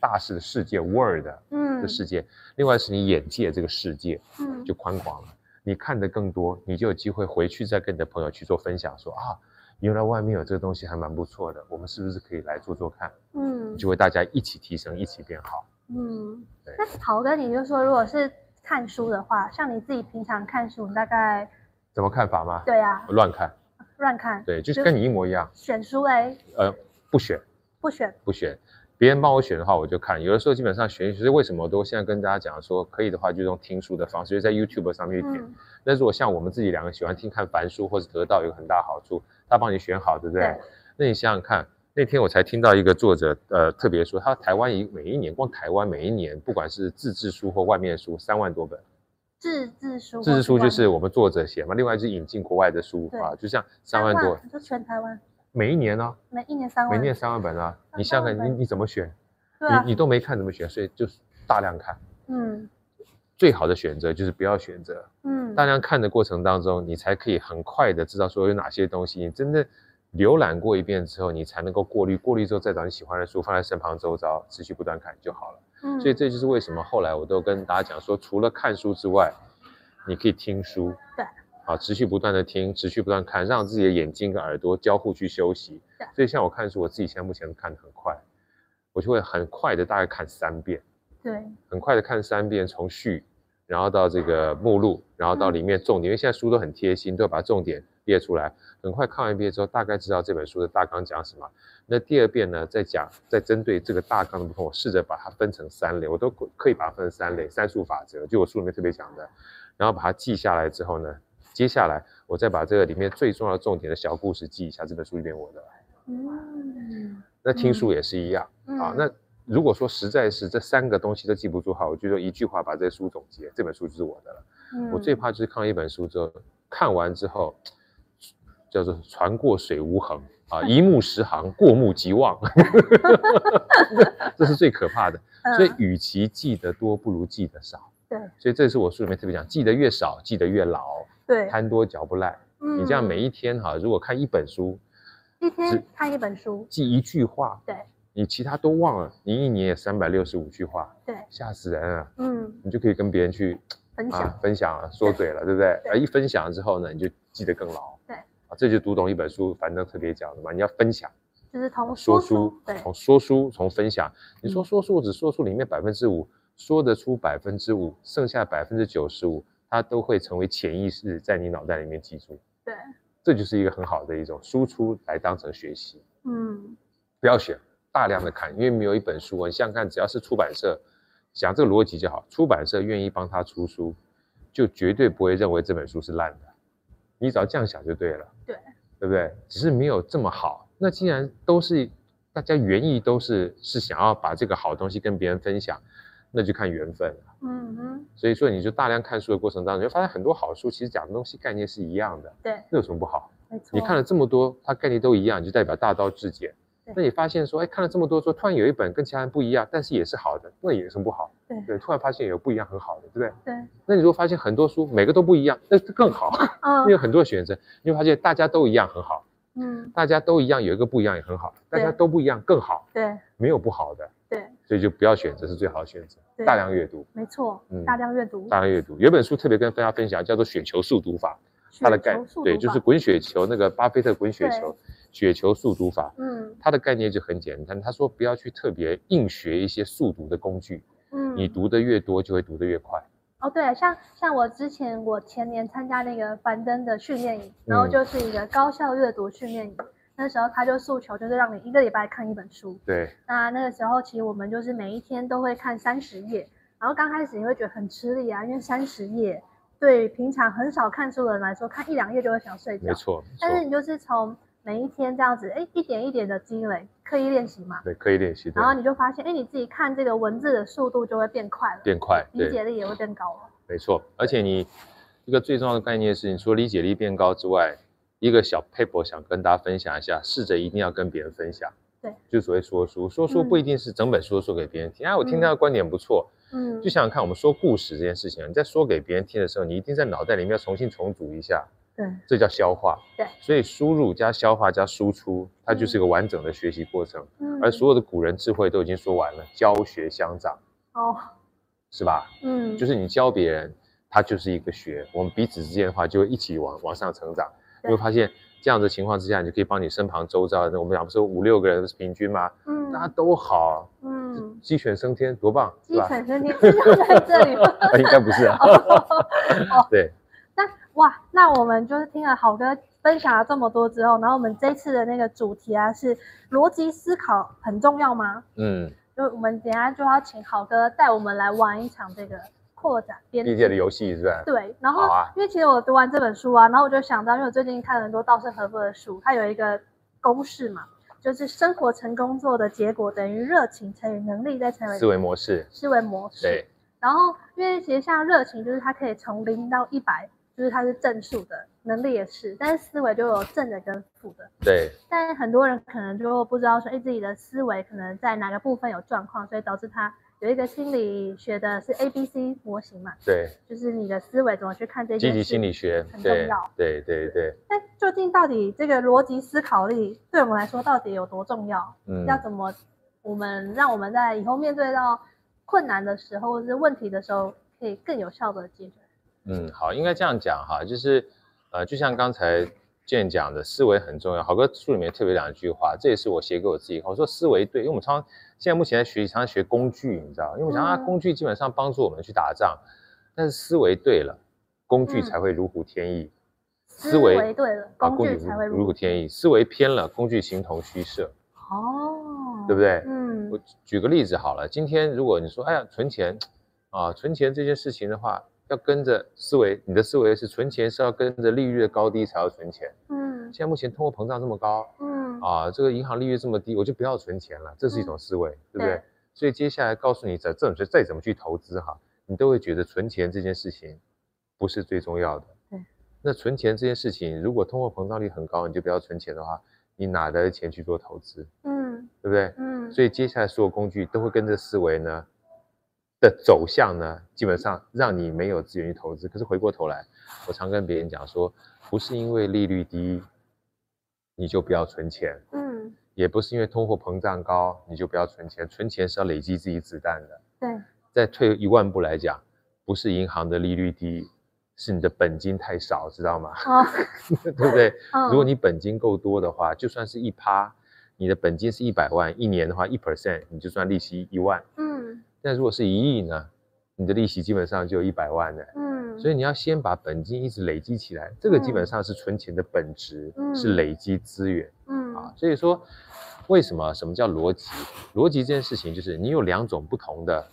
大事的世界，world，嗯，的世界，另外是你眼界这个世界，嗯，就宽广了。你看得更多，你就有机会回去再跟你的朋友去做分享，说啊，原来外面有这个东西还蛮不错的，我们是不是可以来做做看？嗯，就会大家一起提升，一起变好。嗯，对。那豪哥，你就说，如果是看书的话，像你自己平常看书，你大概怎么看法吗？对呀，乱看，乱看，对，就是跟你一模一样。选书哎？呃，不选，不选，不选。别人帮我选的话，我就看。有的时候基本上选，其实为什么我都现在跟大家讲说，可以的话就用听书的方式，就在 YouTube 上面点。嗯、那如果像我们自己两个喜欢听看凡书或者得到有很大好处，他帮你选好，对不对？对。那你想想看，那天我才听到一个作者，呃，特别说他台湾一每一年光台湾每一年，不管是自制书或外面书，三万多本。自制书。自制书就是我们作者写嘛，另外就是引进国外的书啊，就像三万多。就全台湾。每一年呢、啊？每一年三万，每年三万本啊！你想想，你你怎么选？啊、你你都没看怎么选？所以就是大量看。嗯，最好的选择就是不要选择。嗯，大量看的过程当中，你才可以很快的知道说有哪些东西。你真的浏览过一遍之后，你才能够过滤，过滤之后再找你喜欢的书放在身旁周遭，持续不断看就好了。嗯，所以这就是为什么后来我都跟大家讲说，除了看书之外，你可以听书。对。啊，持续不断的听，持续不断看，让自己的眼睛跟耳朵交互去休息。对所以像我看书，我自己现在目前看得很快，我就会很快的大概看三遍。对，很快的看三遍，从序，然后到这个目录，然后到里面重点，嗯、因为现在书都很贴心，都要把重点列出来。很快看完一遍之后，大概知道这本书的大纲讲什么。那第二遍呢，再讲，再针对这个大纲的部分，我试着把它分成三类，我都可以把它分成三类，三数法则，就我书里面特别讲的，然后把它记下来之后呢。接下来，我再把这个里面最重要的重点的小故事记一下。这本书里面我的，嗯，那听书也是一样、嗯、啊。那如果说实在是这三个东西都记不住哈，我就说一句话把这书总结，这本书就是我的了。嗯、我最怕就是看了一本书之后，看完之后叫做船过水无痕啊，一目十行，过目即忘，这是最可怕的。所以，与其记得多，不如记得少。对，所以这是我书里面特别讲，记得越少，记得越牢。对，贪多嚼不烂。嗯，你这样每一天哈，如果看一本书，一天看一本书，记一句话，对，你其他都忘了，你一年也三百六十五句话，对，吓死人啊。嗯，你就可以跟别人去分享，分享啊，说嘴了，对不对？啊一分享之后呢，你就记得更牢。对，啊，这就读懂一本书，樊登特别讲的嘛，你要分享。就是从说书，对，从说书，从分享。你说说书，只说出里面百分之五，说得出百分之五，剩下百分之九十五，它都会成为潜意识，在你脑袋里面记住。对，这就是一个很好的一种输出来当成学习。嗯，不要选，大量的看，因为没有一本书，你想想看，只要是出版社，想这个逻辑就好，出版社愿意帮他出书，就绝对不会认为这本书是烂的。你只要这样想就对了。对，对不对？只是没有这么好。那既然都是大家原意都是是想要把这个好东西跟别人分享，那就看缘分了。嗯哼。所以说，你就大量看书的过程当中，你会发现很多好书其实讲的东西概念是一样的。对。那有什么不好？没错。你看了这么多，它概念都一样，就代表大道至简。对。那你发现说，哎，看了这么多，说突然有一本跟其他人不一样，但是也是好的，那也有什么不好？对。对，突然发现有不一样很好的，对不对？对。那你如果发现很多书每个都不一样，那更好。嗯。你有很多选择，你会发现大家都一样很好。嗯，大家都一样，有一个不一样也很好。大家都不一样更好。对，没有不好的。对，所以就不要选择是最好的选择。大量阅读，没错。嗯，大量阅读，大量阅读。有本书特别跟大家分享，叫做《雪球速读法》。它的概念对，就是滚雪球那个巴菲特滚雪球，雪球速读法。嗯，它的概念就很简单。他说不要去特别硬学一些速读的工具。嗯，你读的越多，就会读得越快。哦，对，像像我之前我前年参加那个樊登的训练营，然后就是一个高效阅读训练营。那时候他就诉求就是让你一个礼拜看一本书。对。那那个时候其实我们就是每一天都会看三十页，然后刚开始你会觉得很吃力啊，因为三十页对平常很少看书的人来说，看一两页就会想睡觉。没错。但是你就是从每一天这样子，哎，一点一点的积累，刻意练习嘛。对，刻意练习。然后你就发现，哎，你自己看这个文字的速度就会变快了，变快，理解力也会变高了。没错，而且你一个最重要的概念是，你除了理解力变高之外。一个小 paper 想跟大家分享一下，试着一定要跟别人分享。对，就所谓说书，说书不一定是整本书说给别人听。哎、嗯啊，我听他的观点不错。嗯，就想想看，我们说故事这件事情，你在说给别人听的时候，你一定在脑袋里面要重新重组一下。对，这叫消化。对，所以输入加消化加输出，它就是一个完整的学习过程。嗯，而所有的古人智慧都已经说完了，教学相长。哦，是吧？嗯，就是你教别人，他就是一个学。我们彼此之间的话，就会一起往往上成长。你会发现。这样的情况之下，你就可以帮你身旁周遭的，我们讲不是五六个人是平均吗？嗯，大家都好，嗯，鸡犬升天多棒，鸡犬升天是要在这里吗？应该不是啊。对。那哇，那我们就是听了好哥分享了这么多之后，然后我们这次的那个主题啊是逻辑思考很重要吗？嗯，就我们等下就要请好哥带我们来玩一场这个。扩展边界的游戏是吧？对，然后、啊、因为其实我读完这本书啊，然后我就想到，因为我最近看了很多稻盛和夫的书，它有一个公式嘛，就是生活成工作的结果等于热情乘以能力再乘以思维模式。思维模式。对。然后因为其实像热情，就是它可以从零到一百，就是它是正数的，能力也是，但是思维就有正的跟负的。对。但很多人可能就不知道说，哎，自己的思维可能在哪个部分有状况，所以导致他。有一个心理学的是 A B C 模型嘛？对，就是你的思维怎么去看这些。积极心理学很重要。对对对。那究竟到底这个逻辑思考力对我们来说到底有多重要？嗯，要怎么我们让我们在以后面对到困难的时候或者是问题的时候，可以更有效的解决？嗯，好，应该这样讲哈，就是呃，就像刚才。健讲的思维很重要，好哥书里面特别两句话，这也是我写给我自己。我说思维对，因为我们常常现在目前在学习，常常学工具，你知道，因为我想啊，工具基本上帮助我们去打仗，但是思维对了，工具才会如虎添翼。思维对了，工具才会如虎添翼。思维偏了，工具形同虚设。哦，对不对？嗯，我举个例子好了，今天如果你说，哎呀，存钱啊，存钱这件事情的话。要跟着思维，你的思维是存钱是要跟着利率的高低才要存钱。嗯，现在目前通货膨胀这么高，嗯，啊，这个银行利率这么低，我就不要存钱了，这是一种思维，嗯、对不对？对，所以接下来告诉你，怎这种再怎么去投资哈，你都会觉得存钱这件事情不是最重要的。对，那存钱这件事情，如果通货膨胀率很高，你就不要存钱的话，你哪来的钱去做投资？嗯，对不对？嗯，所以接下来所有工具都会跟着思维呢的走向呢，基本上让你没有资源去投资。可是回过头来，我常跟别人讲说，不是因为利率低。你就不要存钱，嗯，也不是因为通货膨胀高你就不要存钱，存钱是要累积自己子弹的。对，再退一万步来讲，不是银行的利率低，是你的本金太少，知道吗？哦、对不对？哦、如果你本金够多的话，就算是一趴，你的本金是一百万，一年的话一 percent，你就算利息一万。嗯，但如果是一亿呢，你的利息基本上就一百万了。嗯。所以你要先把本金一直累积起来，这个基本上是存钱的本质，嗯、是累积资源。嗯啊，所以说为什么什么叫逻辑？逻辑这件事情就是你有两种不同的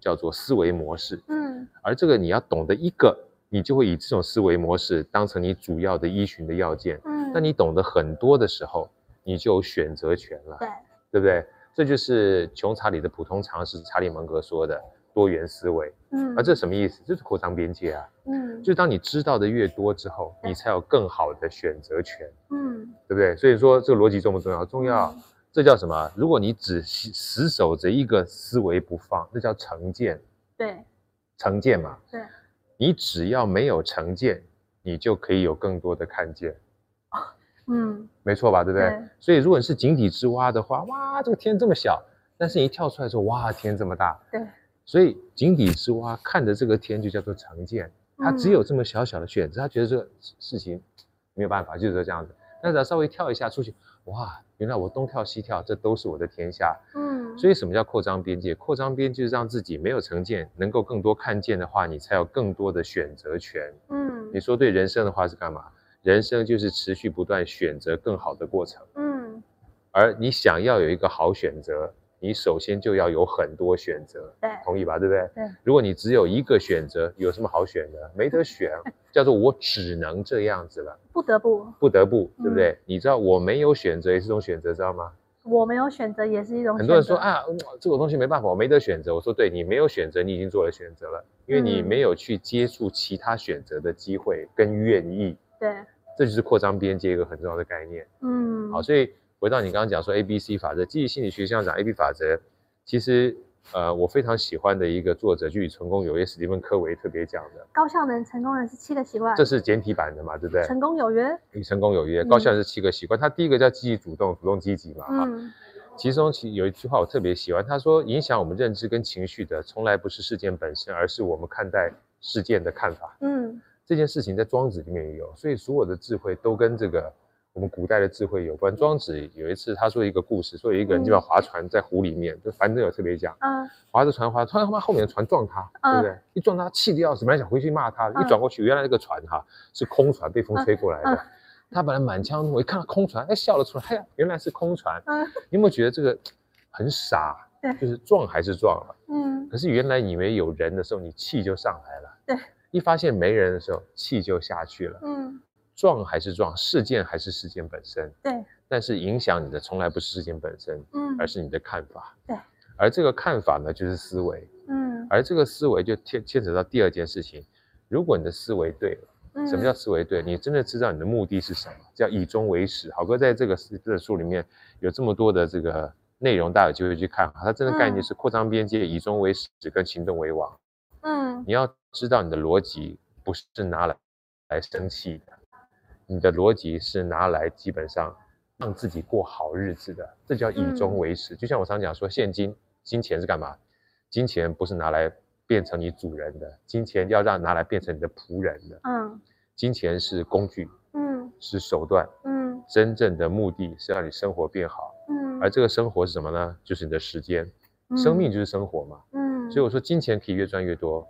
叫做思维模式。嗯，而这个你要懂得一个，你就会以这种思维模式当成你主要的依循的要件。嗯，那你懂得很多的时候，你就有选择权了。对，对不对？这就是穷查理的普通常识，查理蒙格说的。多元思维，嗯，而这什么意思？就是扩张边界啊，嗯，就是当你知道的越多之后，你才有更好的选择权，嗯，对不对？所以说这个逻辑重不重要？重要，嗯、这叫什么？如果你只死守着一个思维不放，那叫成见，对，成见嘛，对，你只要没有成见，你就可以有更多的看见，嗯，没错吧？对不对？对，所以如果你是井底之蛙的话，哇，这个天这么小，但是你一跳出来说，哇，天这么大，对。所以井底之蛙看着这个天就叫做成见，他只有这么小小的选择，他觉得这个事情没有办法，就是这样子。但是他稍微跳一下出去，哇，原来我东跳西跳，这都是我的天下。嗯，所以什么叫扩张边界？扩张边界就是让自己没有成见，能够更多看见的话，你才有更多的选择权。嗯，你说对人生的话是干嘛？人生就是持续不断选择更好的过程。嗯，而你想要有一个好选择。你首先就要有很多选择，对，同意吧？对不对？对。如果你只有一个选择，有什么好选的？没得 选，叫做我只能这样子了。不得不。不得不，对不对？嗯、你知道我没有选择也是一种选择，知道吗？我没有选择也是一种。很多人说啊，这个东西没办法，我没得选择。我说对，你没有选择，你已经做了选择了，因为你没有去接触其他选择的机会跟愿意。对。这就是扩张边界一个很重要的概念。嗯。好，所以。回到你刚刚讲说 A B C 法则，积极心理学上讲 A B 法则，其实呃我非常喜欢的一个作者就与成功有约，史蒂芬科维特别讲的。高效能成功人是七个习惯，这是简体版的嘛，对不对？成功有约与成功有约，高效能是七个习惯。他、嗯、第一个叫积极主动，主动积极嘛，哈、嗯。其中其有一句话我特别喜欢，他说影响我们认知跟情绪的，从来不是事件本身，而是我们看待事件的看法。嗯，这件事情在庄子里面也有，所以所有的智慧都跟这个。我们古代的智慧有关。庄子有一次他说一个故事，说有一个人就要划船在湖里面，就反正有特别讲，嗯，划着船划，突然他妈后面的船撞他，对不对？一撞他气得要死，本来想回去骂他，一转过去，原来那个船哈是空船，被风吹过来的。他本来满腔怒，一看到空船，哎，笑了出来，哎呀，原来是空船。嗯，你有没有觉得这个很傻？对，就是撞还是撞了，嗯，可是原来以为有人的时候，你气就上来了，对，一发现没人的时候，气就下去了，嗯。撞还是撞，事件还是事件本身。对，但是影响你的从来不是事件本身，嗯，而是你的看法。对，而这个看法呢，就是思维。嗯，而这个思维就牵牵扯到第二件事情，如果你的思维对了，嗯，什么叫思维对？你真的知道你的目的是什么？叫以终为始。好哥在这个这个书里面有这么多的这个内容，大家有机会去看。它真的概念是扩张边界，以终为始，跟行动为王。嗯，你要知道你的逻辑不是拿来来生气的。你的逻辑是拿来基本上让自己过好日子的，这叫以终为始。嗯、就像我常讲说，现金、金钱是干嘛？金钱不是拿来变成你主人的，金钱要让拿来变成你的仆人的。嗯，金钱是工具，嗯，是手段，嗯，真正的目的是让你生活变好。嗯，而这个生活是什么呢？就是你的时间，生命就是生活嘛。嗯，所以我说金钱可以越赚越多，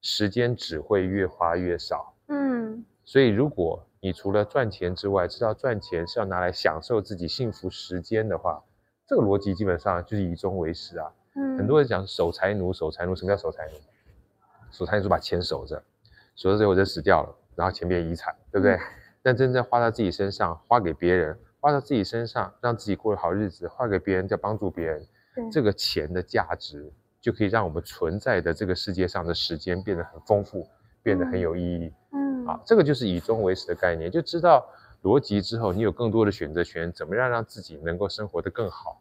时间只会越花越少。嗯，所以如果你除了赚钱之外，知道赚钱是要拿来享受自己幸福时间的话，这个逻辑基本上就是以终为始啊。嗯，很多人讲守财奴，守财奴，什么叫守财奴？守财奴把钱守着，守着最后就死掉了，然后钱变遗产，对不对？嗯，但真正花在自己身上，花给别人，花到自己身上，让自己过得好日子，花给别人叫帮助别人，对这个钱的价值就可以让我们存在的这个世界上的时间变得很丰富，变得很有意义。嗯，啊，这个就是以终为始的概念，就知道逻辑之后，你有更多的选择权，怎么样让自己能够生活得更好，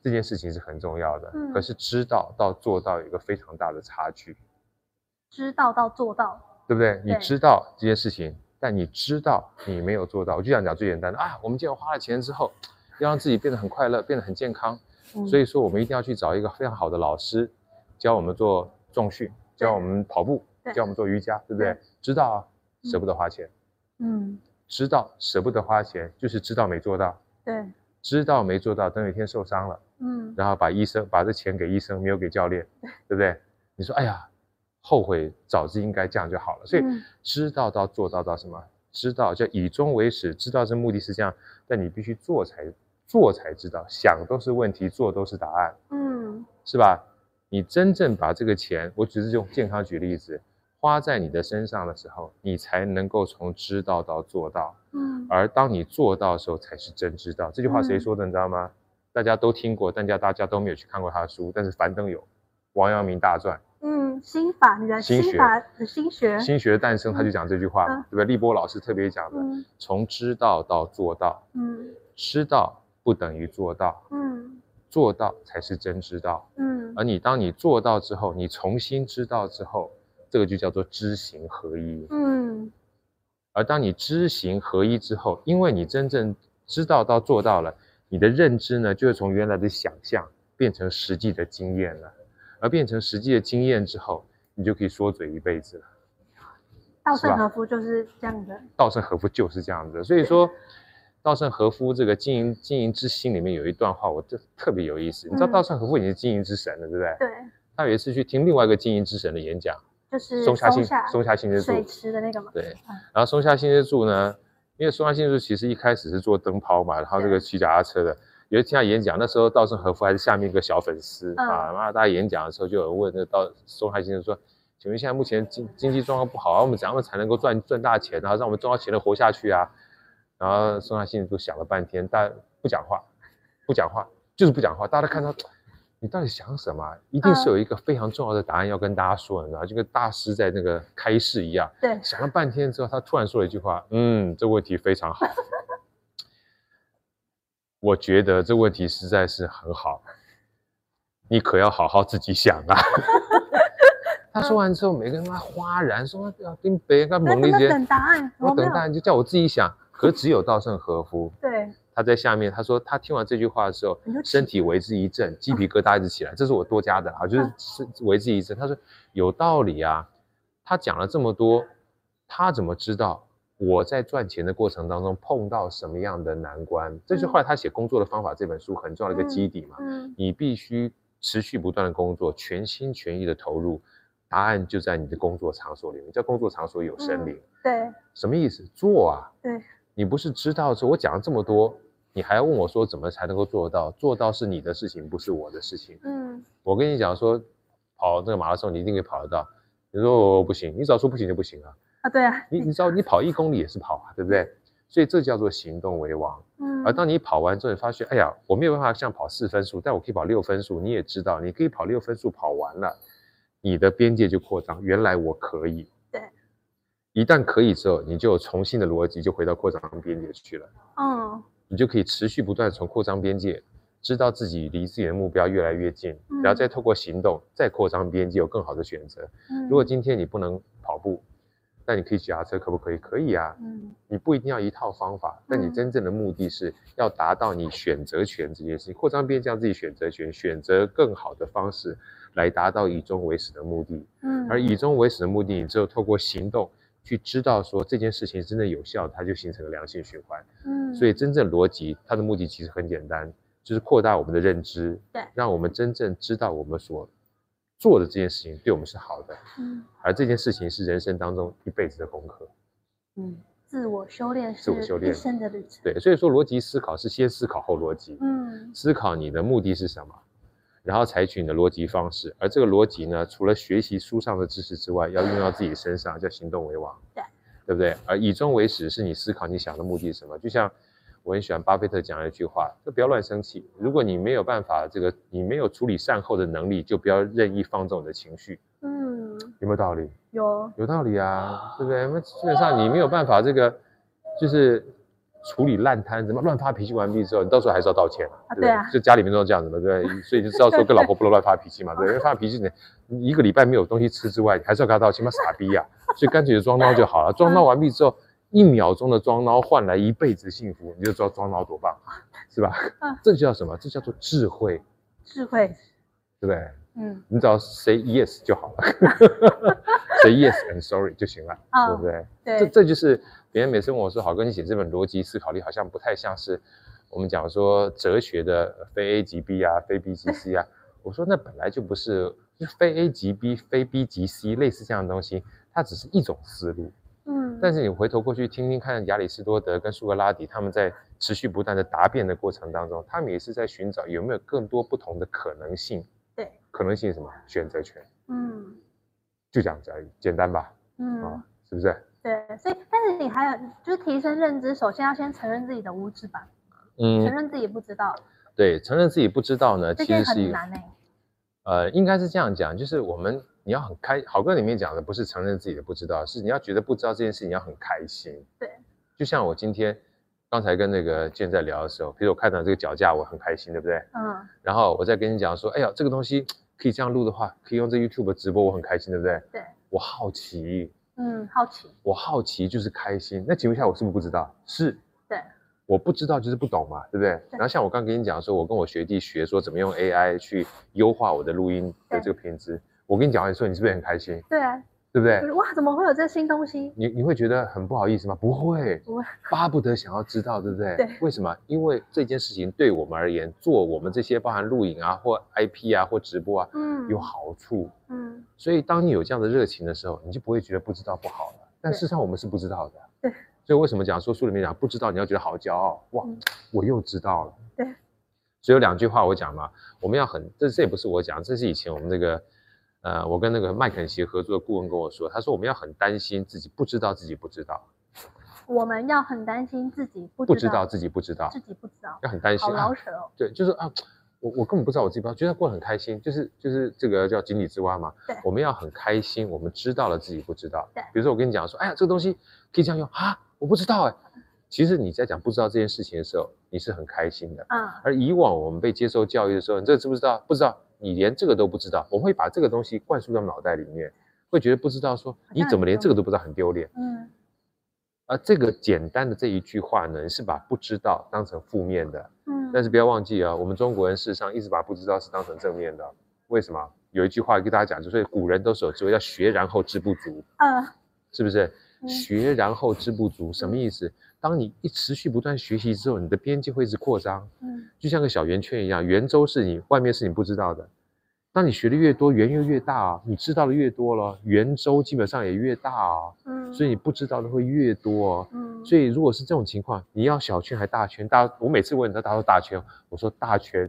这件事情是很重要的。嗯，可是知道到做到有一个非常大的差距。知道到做到，对不对？你知道这件事情。但你知道你没有做到，我就想讲最简单的啊，我们既然花了钱之后，要让自己变得很快乐，变得很健康，嗯、所以说我们一定要去找一个非常好的老师，教我们做重训，教我们跑步，教我们做瑜伽，对不对？知道啊，舍不得花钱，嗯，知道舍不得花钱，就是知道没做到，对，知道没做到，等有一天受伤了，嗯，然后把医生把这钱给医生，没有给教练，对不对？你说，哎呀。后悔，早知应该这样就好了。所以知道到做到到什么？知道叫以终为始，知道这目的是这样，但你必须做才做才知道。想都是问题，做都是答案。嗯，是吧？你真正把这个钱，我只是用健康举例子，花在你的身上的时候，你才能够从知道到做到。嗯，而当你做到的时候，才是真知道。这句话谁说的？你知道吗？大家都听过，但家大家都没有去看过他的书。但是樊登有《王阳明大传》。嗯，心法，你的心法的心学，心学的诞生，他就讲这句话，对不对？立波老师特别讲的，从知道到做到，嗯，知道不等于做到，嗯，做到才是真知道，嗯，而你当你做到之后，你重新知道之后，这个就叫做知行合一，嗯，而当你知行合一之后，因为你真正知道到做到了，你的认知呢，就会从原来的想象变成实际的经验了。而变成实际的经验之后，你就可以说嘴一辈子了。稻盛和夫就是这样的。稻盛和夫就是这样子，所以说，稻盛和夫这个经营经营之心里面有一段话，我这特别有意思。你知道稻盛和夫已经是经营之神了，对不对？对。他有一次去听另外一个经营之神的演讲，就是松下幸松下幸之助水池的那个嘛。对。然后松下幸之助呢，因为松下幸之助其实一开始是做灯泡嘛，然后这个骑脚踏车的。有一次听他演讲，那时候稻盛和夫还是下面一个小粉丝、嗯、啊。然后大家演讲的时候，就有人问那稻松下幸之助说：“请问现在目前经经济状况不好啊，我们怎样才能够赚赚大钱，然后让我们赚到钱能活下去啊？”然后松下幸之助想了半天，但不讲话，不讲话，就是不讲话。大家都看到你到底想什么？一定是有一个非常重要的答案要跟大家说，你知道，就跟大师在那个开示一样。对，想了半天之后，他突然说了一句话：“嗯，这问题非常好。”我觉得这问题实在是很好，你可要好好自己想啊。他说完之后，每个人都哗然说：“要跟别人干猛了一些。”等答案，我等答案就叫我自己想。可只有稻盛和夫，对，他在下面，他说他听完这句话的时候，身体为之一震，鸡皮疙瘩一直起来。这是我多加的啊，就是是为之一震。他说有道理啊，他讲了这么多，他怎么知道？我在赚钱的过程当中碰到什么样的难关，嗯、这是后来他写《工作的方法》这本书很重要的一个基底嘛。你必须持续不断的工作，全心全意的投入，答案就在你的工作场所里面。叫工作场所有生灵。嗯、对，什么意思？做啊。对，你不是知道说，我讲了这么多，你还要问我说怎么才能够做到？做到是你的事情，不是我的事情。嗯，我跟你讲说，跑这个马拉松你一定可以跑得到。你说我不行，你只要说不行就不行啊。啊，对啊，你你知道你跑一公里也是跑啊，对不对？所以这叫做行动为王。嗯，而当你跑完之后，你发现，哎呀，我没有办法像跑四分数，但我可以跑六分数。你也知道，你可以跑六分数跑完了，你的边界就扩张。原来我可以。对。一旦可以之后，你就有重新的逻辑，就回到扩张边界去了。嗯。你就可以持续不断从扩张边界，知道自己离自己的目标越来越近，嗯、然后再透过行动再扩张边界，有更好的选择。嗯。如果今天你不能跑步，但你可以骑车，可不可以？可以啊。嗯，你不一定要一套方法，但你真正的目的是要达到你选择权这件事情，扩张边界，自己选择权，选择更好的方式来达到以终为始的目的。嗯，而以终为始的目的，你只有透过行动去知道说这件事情真的有效，它就形成了良性循环。嗯，所以真正逻辑它的目的其实很简单，就是扩大我们的认知，对，让我们真正知道我们所。做的这件事情对我们是好的，嗯，而这件事情是人生当中一辈子的功课，嗯，自我修炼，自我修炼，一生的旅程，对，所以说逻辑思考是先思考后逻辑，嗯，思考你的目的是什么，然后采取你的逻辑方式，而这个逻辑呢，除了学习书上的知识之外，要用到自己身上，叫行动为王，对，对不对？而以终为始是你思考你想的目的是什么，就像我很喜欢巴菲特讲的一句话，就不要乱生气。如果你没有办法，这个你没有处理善后的能力，就不要任意放纵你的情绪。嗯，有没有道理？有，有道理啊，对不对？那基本上你没有办法，这个就是处理烂摊子，怎么乱发脾气完毕之后，你到时候还是要道歉，对不对？就家里面都这样子嘛，对不对？所以就知道说跟老婆不能乱发脾气嘛，对？因为发脾气，你一个礼拜没有东西吃之外，你还是要跟他道歉嘛，傻逼呀！所以干脆就装孬就好了，装孬完毕之后。一秒钟的装孬换来一辈子幸福，你就知道装孬多棒，是吧？嗯，这叫什么？这叫做智慧。智慧，对不对？嗯，你只要 say yes 就好了 ，say yes and sorry 就行了，哦、对不对？对，这这就是别人每次问我说：“好哥，你写这本逻辑思考力好像不太像是我们讲说哲学的非 A 即 B 啊，非 B 即 C 啊。”我说那本来就不是，就非 A 即 B，非 B 即 C，类似这样的东西，它只是一种思路。嗯，但是你回头过去听听看，亚里士多德跟苏格拉底他们在持续不断的答辩的过程当中，他们也是在寻找有没有更多不同的可能性。对，可能性是什么？选择权。嗯，就这样子而已，简单吧？嗯，啊，是不是？对，所以但是你还有就是提升认知，首先要先承认自己的无知吧。嗯，承认自己不知道。对，承认自己不知道呢，其实是很难诶。呃，应该是这样讲，就是我们。你要很开，好歌里面讲的不是承认自己的不知道，是你要觉得不知道这件事情，你要很开心。对，就像我今天刚才跟那个健在聊的时候，比如我看到这个脚架，我很开心，对不对？嗯。然后我再跟你讲说，哎呀，这个东西可以这样录的话，可以用这 YouTube 直播，我很开心，对不对？对。我好奇。嗯，好奇。我好奇就是开心。那请问一下，我是不是不知道？是。对。我不知道就是不懂嘛，对不对？对。然后像我刚跟你讲说，我跟我学弟学说怎么用 AI 去优化我的录音的这个品质。我跟你讲完说，你是不是很开心？对啊，对不对？哇，怎么会有这新东西？你你会觉得很不好意思吗？不会，不会，巴不得想要知道，对不对？对。为什么？因为这件事情对我们而言，做我们这些包含录影啊，或 IP 啊，或直播啊，嗯，有好处，嗯。所以当你有这样的热情的时候，你就不会觉得不知道不好了。但事实上我们是不知道的。对。所以为什么讲说书里面讲不知道，你要觉得好骄傲哇，我又知道了。对。所以有两句话我讲嘛，我们要很，这这也不是我讲，这是以前我们这个。呃，我跟那个麦肯锡合作的顾问跟我说，他说我们要很担心自己不知道自己不知道。我们要很担心自己不不知道自己不知道自己不知道，要很担心。好老实哦。对，就是啊，我我根本不知道我自己不知道，觉得过得很开心，就是就是这个叫井底之蛙嘛。对。我们要很开心，我们知道了自己不知道。对。比如说我跟你讲说，哎呀，这个东西可以这样用啊，我不知道哎。其实你在讲不知道这件事情的时候，你是很开心的。嗯。而以往我们被接受教育的时候，你这知不知道？不知道。你连这个都不知道，我们会把这个东西灌输到脑袋里面，会觉得不知道说你怎么连这个都不知道，很丢脸。嗯，而这个简单的这一句话呢，是把不知道当成负面的。嗯，但是不要忘记啊，我们中国人事实上一直把不知道是当成正面的。为什么？有一句话跟大家讲，就是古人都是有智慧，叫学然后知不足。嗯，是不是？学然后知不足什么意思？当你一持续不断学习之后，你的边界会一直扩张，嗯，就像个小圆圈一样，圆周是你外面是你不知道的。当你学的越多，圆又越大啊，你知道的越多了，圆周基本上也越大啊，嗯，所以你不知道的会越多，嗯，所以如果是这种情况，你要小圈还大圈？大，我每次问他，他说大圈，我说大圈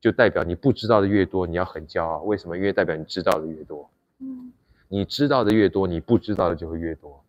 就代表你不知道的越多，你要很骄傲，为什么？因为代表你知道的越多，嗯，你知道的越多，你不知道的就会越多。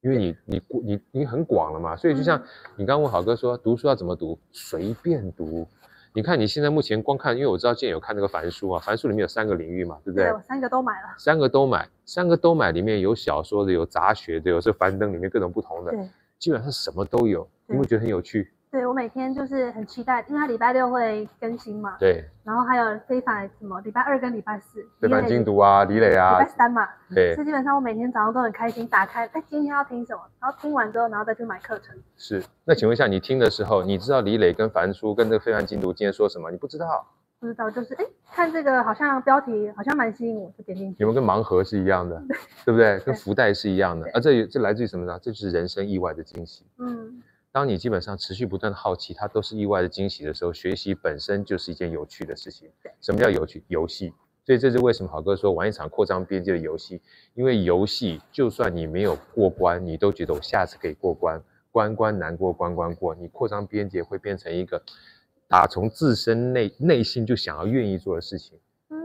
因为你你你你很广了嘛，所以就像你刚刚问好哥说，读书要怎么读？随便读。你看你现在目前光看，因为我知道建有看那个凡书啊，凡书里面有三个领域嘛，对不对？对，我三个都买了。三个都买，三个都买，里面有小说的，有杂学的，有这樊登里面各种不同的，对，基本上什么都有。你会觉得很有趣？对，我每天就是很期待，因为它礼拜六会更新嘛。对。然后还有非凡什么礼拜二跟礼拜四。非凡精读啊，李磊啊。礼拜三嘛。对。所以基本上我每天早上都很开心，打开，哎，今天要听什么？然后听完之后，然后再去买课程。是。那请问一下，你听的时候，你知道李磊跟凡叔跟这个非凡精读今天说什么？你不知道？不知道，就是哎，看这个好像标题好像蛮吸引我，就点进去。你们跟盲盒是一样的，对，对不对？跟福袋是一样的。啊，这这来自于什么呢？这就是人生意外的惊喜。嗯。当你基本上持续不断的好奇，它都是意外的惊喜的时候，学习本身就是一件有趣的事情。什么叫有趣？游戏。所以这是为什么好哥说玩一场扩张边界的游戏，因为游戏就算你没有过关，你都觉得我下次可以过关，关关难过关关过。你扩张边界会变成一个打从自身内内心就想要愿意做的事情，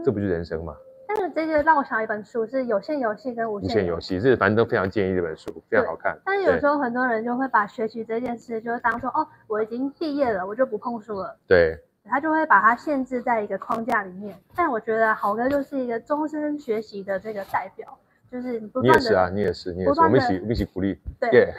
这不就是人生吗？但是这个让我想一本书是有限游戏跟无限游戏，是反正都非常建议这本书，非常好看。但是有时候很多人就会把学习这件事，就是当做哦，我已经毕业了，我就不碰书了。对，他就会把它限制在一个框架里面。但我觉得豪哥就是一个终身学习的这个代表。就是你，你也是啊，你也是，你也是，我们一起，我们一起鼓励。对，对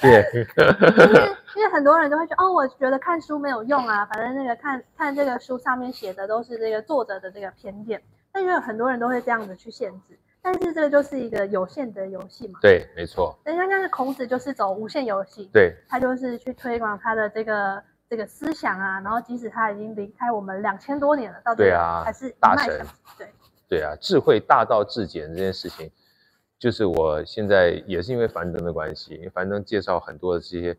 Yeah. 因为因为很多人都会觉得，哦，我觉得看书没有用啊，反正那个看看这个书上面写的都是这个作者的这个偏见。但因为很多人都会这样子去限制，但是这个就是一个有限的游戏嘛。对，没错。人家是孔子就是走无限游戏，对，他就是去推广他的这个这个思想啊，然后即使他已经离开我们两千多年了，到底还是大神，对。对啊，智慧大道至简这件事情，就是我现在也是因为樊登的关系，因为樊登介绍很多的这些，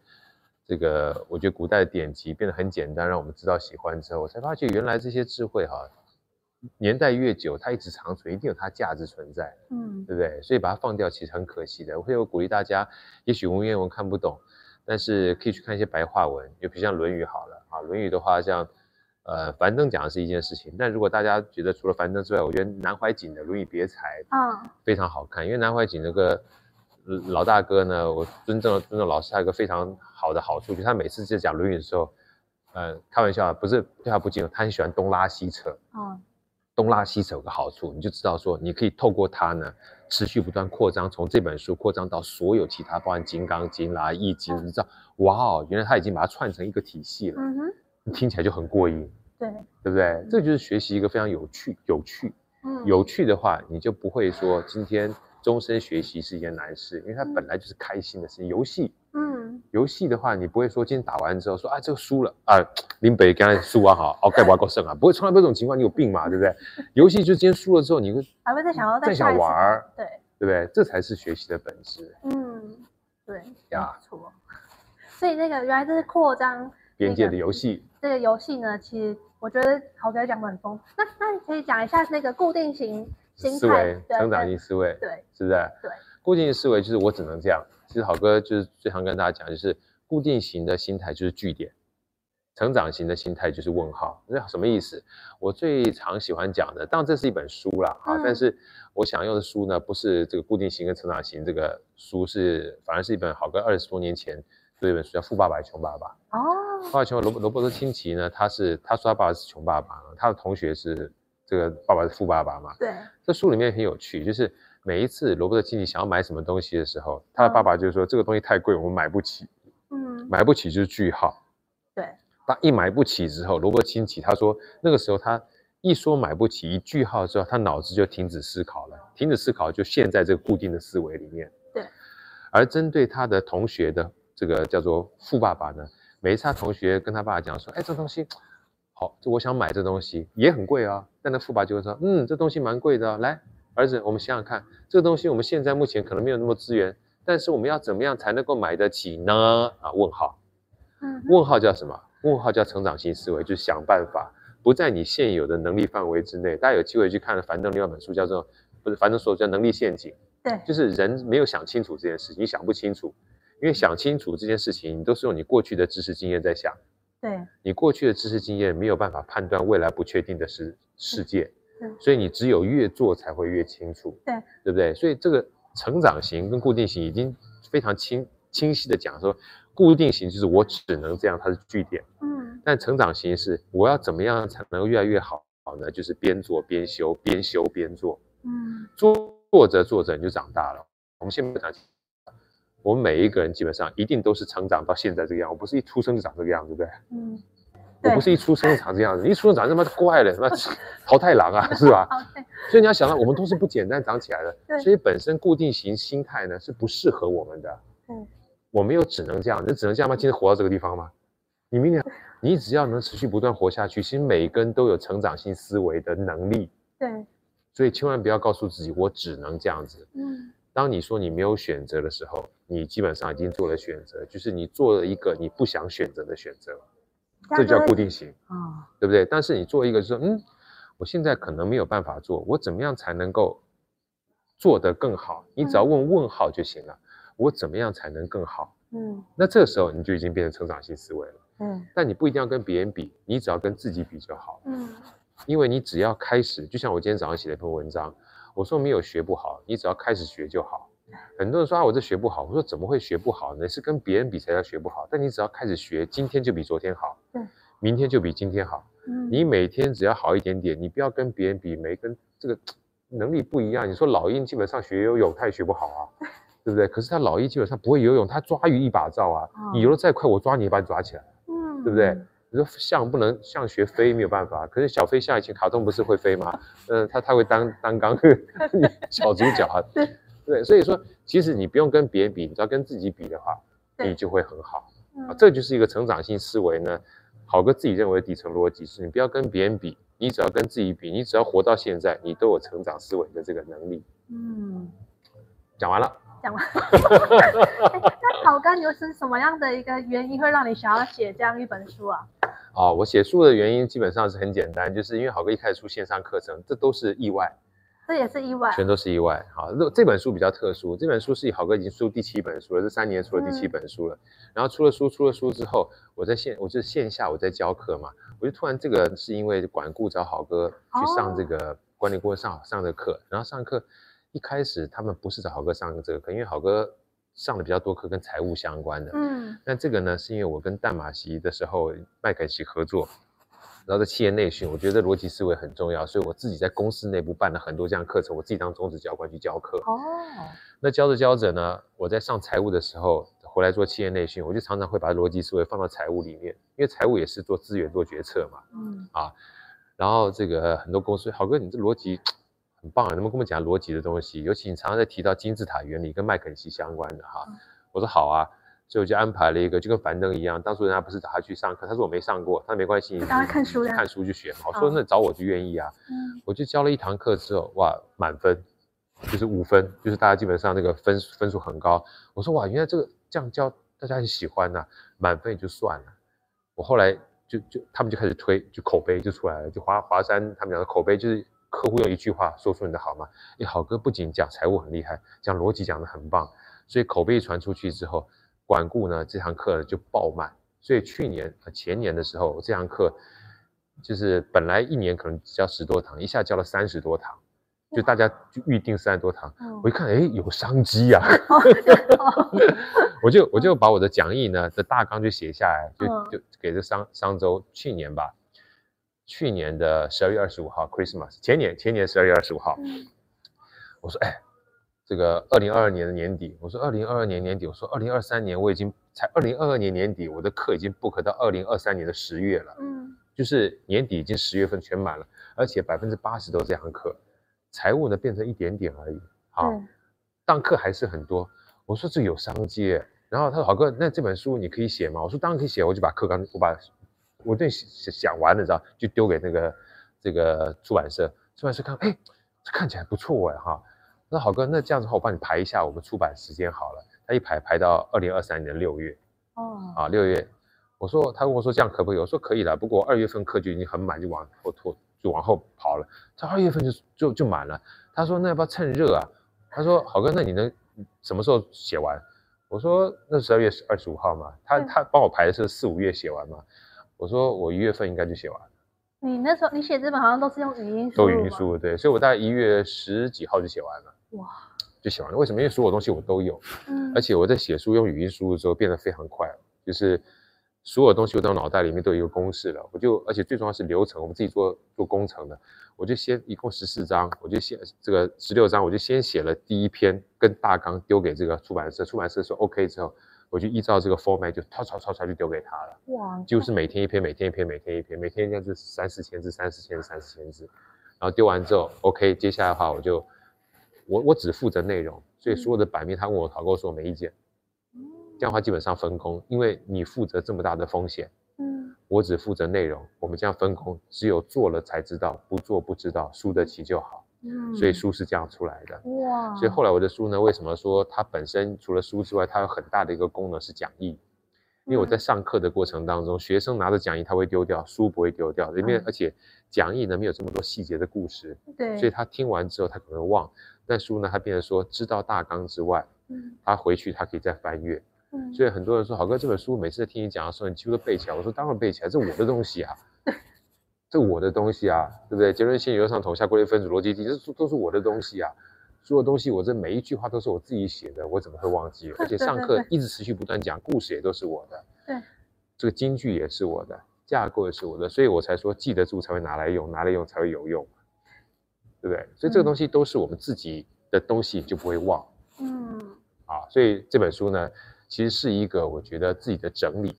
这个我觉得古代的典籍变得很简单，让我们知道喜欢之后，我才发觉原来这些智慧哈，年代越久，它一直长存，一定有它价值存在，嗯，对不对？所以把它放掉其实很可惜的。我会鼓励大家，也许文言文看不懂，但是可以去看一些白话文，就比如像《论语》好了啊，《论语》的话像。呃，樊登讲的是一件事情，但如果大家觉得除了樊登之外，我觉得南怀瑾的《论语别裁》啊非常好看，因为南怀瑾那个老大哥呢，我尊重尊重老师，他有一个非常好的好处，就是他每次在讲《论语》的时候，呃，开玩笑不是对他不敬，他很喜欢东拉西扯，嗯，东拉西扯有个好处，你就知道说，你可以透过他呢，持续不断扩张，从这本书扩张到所有其他，包含《金刚经》啦、《易经》，你知道，哇哦，原来他已经把它串成一个体系了。嗯哼。听起来就很过瘾，对，对不对？这就是学习一个非常有趣、有趣，嗯，有趣的话，你就不会说今天终身学习是一件难事，因为它本来就是开心的事情。游戏，嗯，游戏的话，你不会说今天打完之后说啊，这个输了啊，林北刚才输完好，哦，该不要够胜啊，不会，从来没有这种情况，你有病嘛，对不对？游戏就今天输了之后，你会还会再想要再想玩，对，对不对？这才是学习的本质。嗯，对，呀，没错。所以那个原来这是扩张。边界的游戏，这个游戏呢，其实我觉得豪哥讲的很丰富。那那你可以讲一下那个固定型思维、成长型思维，对，是不是？对，固定型思维就是我只能这样。其实好哥就是最常跟大家讲，就是固定型的心态就是句点，成长型的心态就是问号。那什么意思？我最常喜欢讲的，当然这是一本书啦，啊、嗯，但是我想用的书呢，不是这个固定型跟成长型这个书，是反而是一本好哥二十多年前。这本书叫《富爸爸穷爸爸》哦，富爸爸穷罗罗伯特清崎呢，他是他说他爸爸是穷爸爸，他的同学是这个爸爸是富爸爸嘛。对，这书里面很有趣，就是每一次罗伯特清崎想要买什么东西的时候，他的爸爸就说、嗯、这个东西太贵，我们买不起。嗯，买不起就是句号。对，当一买不起之后，罗伯特清崎他说那个时候他一说买不起一句号之后，他脑子就停止思考了，停止思考就陷在这个固定的思维里面。对，而针对他的同学的。这个叫做富爸爸呢，每一次他同学跟他爸爸讲说，哎，这东西好，这我想买这东西也很贵啊。但那富爸就会说，嗯，这东西蛮贵的啊。来，儿子，我们想想看，这个东西我们现在目前可能没有那么资源，但是我们要怎么样才能够买得起呢？啊，问号。嗯，问号叫什么？问号叫成长型思维，就是想办法不在你现有的能力范围之内。大家有机会去看樊登另外一本书，叫做不是樊登说叫能力陷阱。对，就是人没有想清楚这件事，你想不清楚。因为想清楚这件事情，你都是用你过去的知识经验在想。对，你过去的知识经验没有办法判断未来不确定的世世界。对，所以你只有越做才会越清楚。对，对不对？所以这个成长型跟固定型已经非常清清晰的讲说，固定型就是我只能这样，它是据点。嗯。但成长型是我要怎么样才能越来越好？好呢，就是边做边修，边修边做。嗯。做做着做着你就长大了。我们先不讲。我们每一个人基本上一定都是成长到现在这个样，我不是一出生就长这个样，对不对？嗯，我不是一出生就长这样子，一出生长这么怪了，什么桃太郎啊，是吧？所以你要想到，我们都是不简单长起来的，所以本身固定型心态呢是不适合我们的。嗯，我们又只能这样，你只能这样吗？今天活到这个地方吗？你明年，你只要能持续不断活下去，其实每个人都有成长性思维的能力。对，所以千万不要告诉自己我只能这样子。嗯。当你说你没有选择的时候，你基本上已经做了选择，就是你做了一个你不想选择的选择，这叫固定型啊，哦、对不对？但是你做一个就是说，嗯，我现在可能没有办法做，我怎么样才能够做得更好？你只要问问号就行了，嗯、我怎么样才能更好？嗯，那这个时候你就已经变成成长性思维了。嗯，但你不一定要跟别人比，你只要跟自己比就好。嗯，因为你只要开始，就像我今天早上写了一篇文章，我说没有学不好，你只要开始学就好。很多人说啊，我这学不好，我说怎么会学不好呢？是跟别人比才叫学不好，但你只要开始学，今天就比昨天好，对，明天就比今天好。嗯，你每天只要好一点点，你不要跟别人比，每跟这个能力不一样。你说老鹰基本上学游泳，他也学不好啊，对不对？可是他老鹰基本上不会游泳，他抓鱼一把照啊，你游得再快，我抓你也把你抓起来，嗯，对不对？你说象不能象学飞没有办法，可是小飞象以前卡通不是会飞吗？嗯，他他会当当刚 小主角啊，对对，所以说其实你不用跟别人比，你只要跟自己比的话，你就会很好啊。这就是一个成长性思维呢。好哥自己认为的底层逻辑是你不要跟别人比，你只要跟自己比，你只要活到现在，你都有成长思维的这个能力。嗯，讲完了。讲完。那好哥，你又是什么样的一个原因会让你想要写这样一本书啊？哦，我写书的原因基本上是很简单，就是因为好哥一开始出线上课程，这都是意外。这也是意外，全都是意外。好，这这本书比较特殊，这本书是好哥已经出第七本书了，这三年出了第七本书了。嗯、然后出了书，出了书之后，我在线，我就线下我在教课嘛，我就突然这个是因为管顾找好哥去上这个管理顾问上上的课，然后上课一开始他们不是找好哥上这个课，因为好哥上的比较多课跟财务相关的。嗯，那这个呢是因为我跟淡马锡的时候麦肯锡合作。然后在企业内训，我觉得逻辑思维很重要，所以我自己在公司内部办了很多这样课程，我自己当中职教官去教课。哦，那教着教着呢，我在上财务的时候回来做企业内训，我就常常会把逻辑思维放到财务里面，因为财务也是做资源、做决策嘛。嗯，啊，然后这个很多公司，好哥你这逻辑很棒啊，能不能跟我们讲逻辑的东西？尤其你常常在提到金字塔原理跟麦肯锡相关的哈。嗯，我说好啊。所以我就安排了一个，就跟樊登一样，当初人家不是找他去上课，他说我没上过，他说没关系，让他看书的，看书去学嘛。我说那找我就愿意啊，嗯，我就教了一堂课之后，哇，满分，就是五分，就是大家基本上那个分分数很高。我说哇，原来这个这样教大家很喜欢呐，满分也就算了。我后来就就他们就开始推，就口碑就出来了，就华华山他们讲的口碑就是客户用一句话说出你的好吗？哎，好哥不仅讲财务很厉害，讲逻辑讲得很棒，所以口碑传出去之后。管顾呢，这堂课就爆满，所以去年前年的时候，这堂课就是本来一年可能只教十多堂，一下教了三十多堂，就大家就预定三十多堂。嗯、我一看，哎，有商机啊！我就我就把我的讲义呢的大纲就写下来，就就给这商商周去年吧，去年的十二月二十五号 Christmas，前年前年十二月二十五号，嗯、我说，哎。这个二零二二年的年底，我说二零二二年年底，我说二零二三年我已经才二零二二年年底，我的课已经 book 到二零二三年的十月了，嗯，就是年底已经十月份全满了，而且百分之八十都是这堂课，财务呢变成一点点而已，好，当课还是很多，我说这有商机，然后他说好哥，那这本书你可以写吗？我说当然可以写，我就把课纲我把我这想完了，知道就丢给那个这个出版社，出版社看，哎，这看起来不错哎，哈。那好哥，那这样子的话，我帮你排一下我们出版时间好了。他一排排到二零二三年的六月。哦。啊，六月，我说他跟我说这样可不可以？我说可以了。不过二月份课就已经很满，就往后拖，就往后跑了。他二月份就就就满了。他说那要不要趁热啊？他说好哥，那你能什么时候写完？我说那十二月二十五号嘛。他他帮我排的是四五月写完嘛。我说我一月份应该就写完了。你那时候你写这本好像都是用语音书。都语音书，对，所以我大概一月十几号就写完了。哇，就写完了。为什么？因为所有东西我都有，嗯，而且我在写书用语音输入的时候变得非常快，就是所有东西我到脑袋里面都有一个公式了。我就，而且最重要是流程，我们自己做做工程的，我就先一共十四章，我就先这个十六章，我就先写了第一篇跟大纲丢给这个出版社，出版社说 OK 之后，我就依照这个 format 就抄抄抄抄就丢给他了。哇，就是每天一篇，每天一篇，每天一篇，每天应该是三四千字，三四千字，三四千字，然后丢完之后 OK，接下来的话我就。我我只负责内容，所以所有的版面他问我讨购说我没意见，这样的话基本上分工，因为你负责这么大的风险，嗯，我只负责内容，我们这样分工，只有做了才知道，不做不知道，输得起就好，嗯，所以书是这样出来的，哇，所以后来我的书呢，为什么说它本身除了书之外，它有很大的一个功能是讲义。因为我在上课的过程当中，学生拿着讲义他会丢掉，书不会丢掉，里面而且讲义呢没有这么多细节的故事，对，所以他听完之后他可能忘，但书呢他变成说知道大纲之外，嗯，他回去他可以再翻阅，嗯，所以很多人说好哥这本书每次听你讲的时候，你几乎都背起来，我说当然背起来，这是我的东西啊，这我的东西啊，对不对？结论性、原上统、下归类分组、逻辑题，这都是我的东西啊。所有东西，我这每一句话都是我自己写的，我怎么会忘记？而且上课一直持续不断讲，故事也都是我的。对，这个金句也是我的，架构也是我的，所以我才说记得住才会拿来用，拿来用才会有用，对不对？所以这个东西都是我们自己的东西，就不会忘。嗯，啊，所以这本书呢，其实是一个我觉得自己的整理，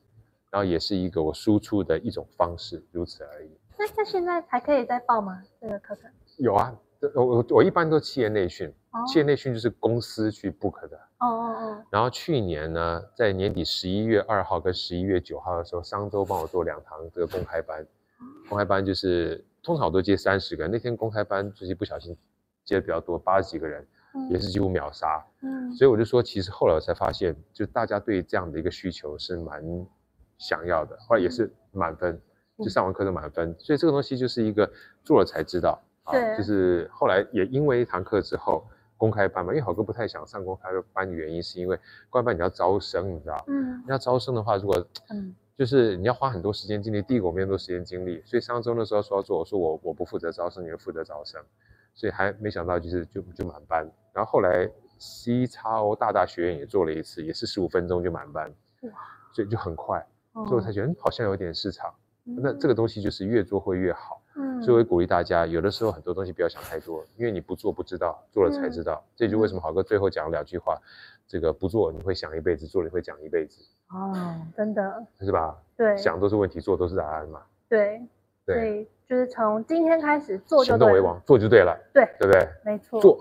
然后也是一个我输出的一种方式，如此而已。那那现在还可以再报吗？这个课程？有啊。我我我一般都企业内训，企业内训就是公司去 book 的。哦哦哦。然后去年呢，在年底十一月二号跟十一月九号的时候，商周帮我做两堂这个公开班。公开班就是通常我都接三十个人，那天公开班最近不小心接的比较多，八十几个人，也是几乎秒杀。嗯。所以我就说，其实后来我才发现，就大家对这样的一个需求是蛮想要的，后来也是满分，就上完课就满分。所以这个东西就是一个做了才知道。对、啊，就是后来也因为一堂课之后公开班嘛，因为好哥不太想上公开班的原因，是因为公开班你要招生，你知道？嗯。你要招生的话，如果 嗯，就是你要花很多时间精力，第一个我没那么多时间精力，所以上周的时候说要做，我说我我不负责招生，你们负责招生，所以还没想到就是就就满班。然后后来 CXO 大大学院也做了一次，也是十五分钟就满班，哇，所以就很快，所以我才觉得好像有点市场。嗯、那这个东西就是越做会越好。嗯，所以我鼓励大家，有的时候很多东西不要想太多，因为你不做不知道，做了才知道。嗯、这就为什么豪哥最后讲了两句话：这个不做你会想一辈子，做了你会讲一辈子。哦，真的，是吧？对，想都是问题，做都是答案嘛。对，对。就是从今天开始做就行动为王，做就对了，对，对不对？没错，做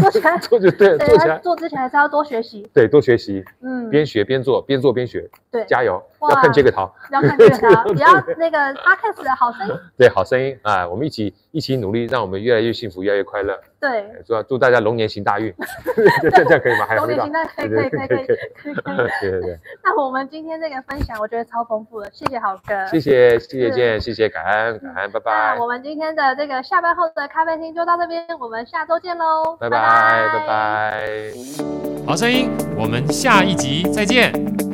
做起来，做就对了，做起来。做之前还是要多学习，对，多学习，嗯，边学边做，边做边学，对，加油，要看这个桃，要看这个 桃，也要那个 Podcast 的好声音，对，好声音啊，我们一起一起努力，让我们越来越幸福，越来越快乐。对，祝祝大家龙年行大运，这样可以吗？龙年行大运，可以可以可以可以可以。对对对。那我们今天这个分享，我觉得超丰富的，谢谢郝哥，谢谢谢谢见，谢谢感恩感恩，拜拜。那我们今天的这个下班后的咖啡厅就到这边，我们下周见喽，拜拜拜拜。好声音，我们下一集再见。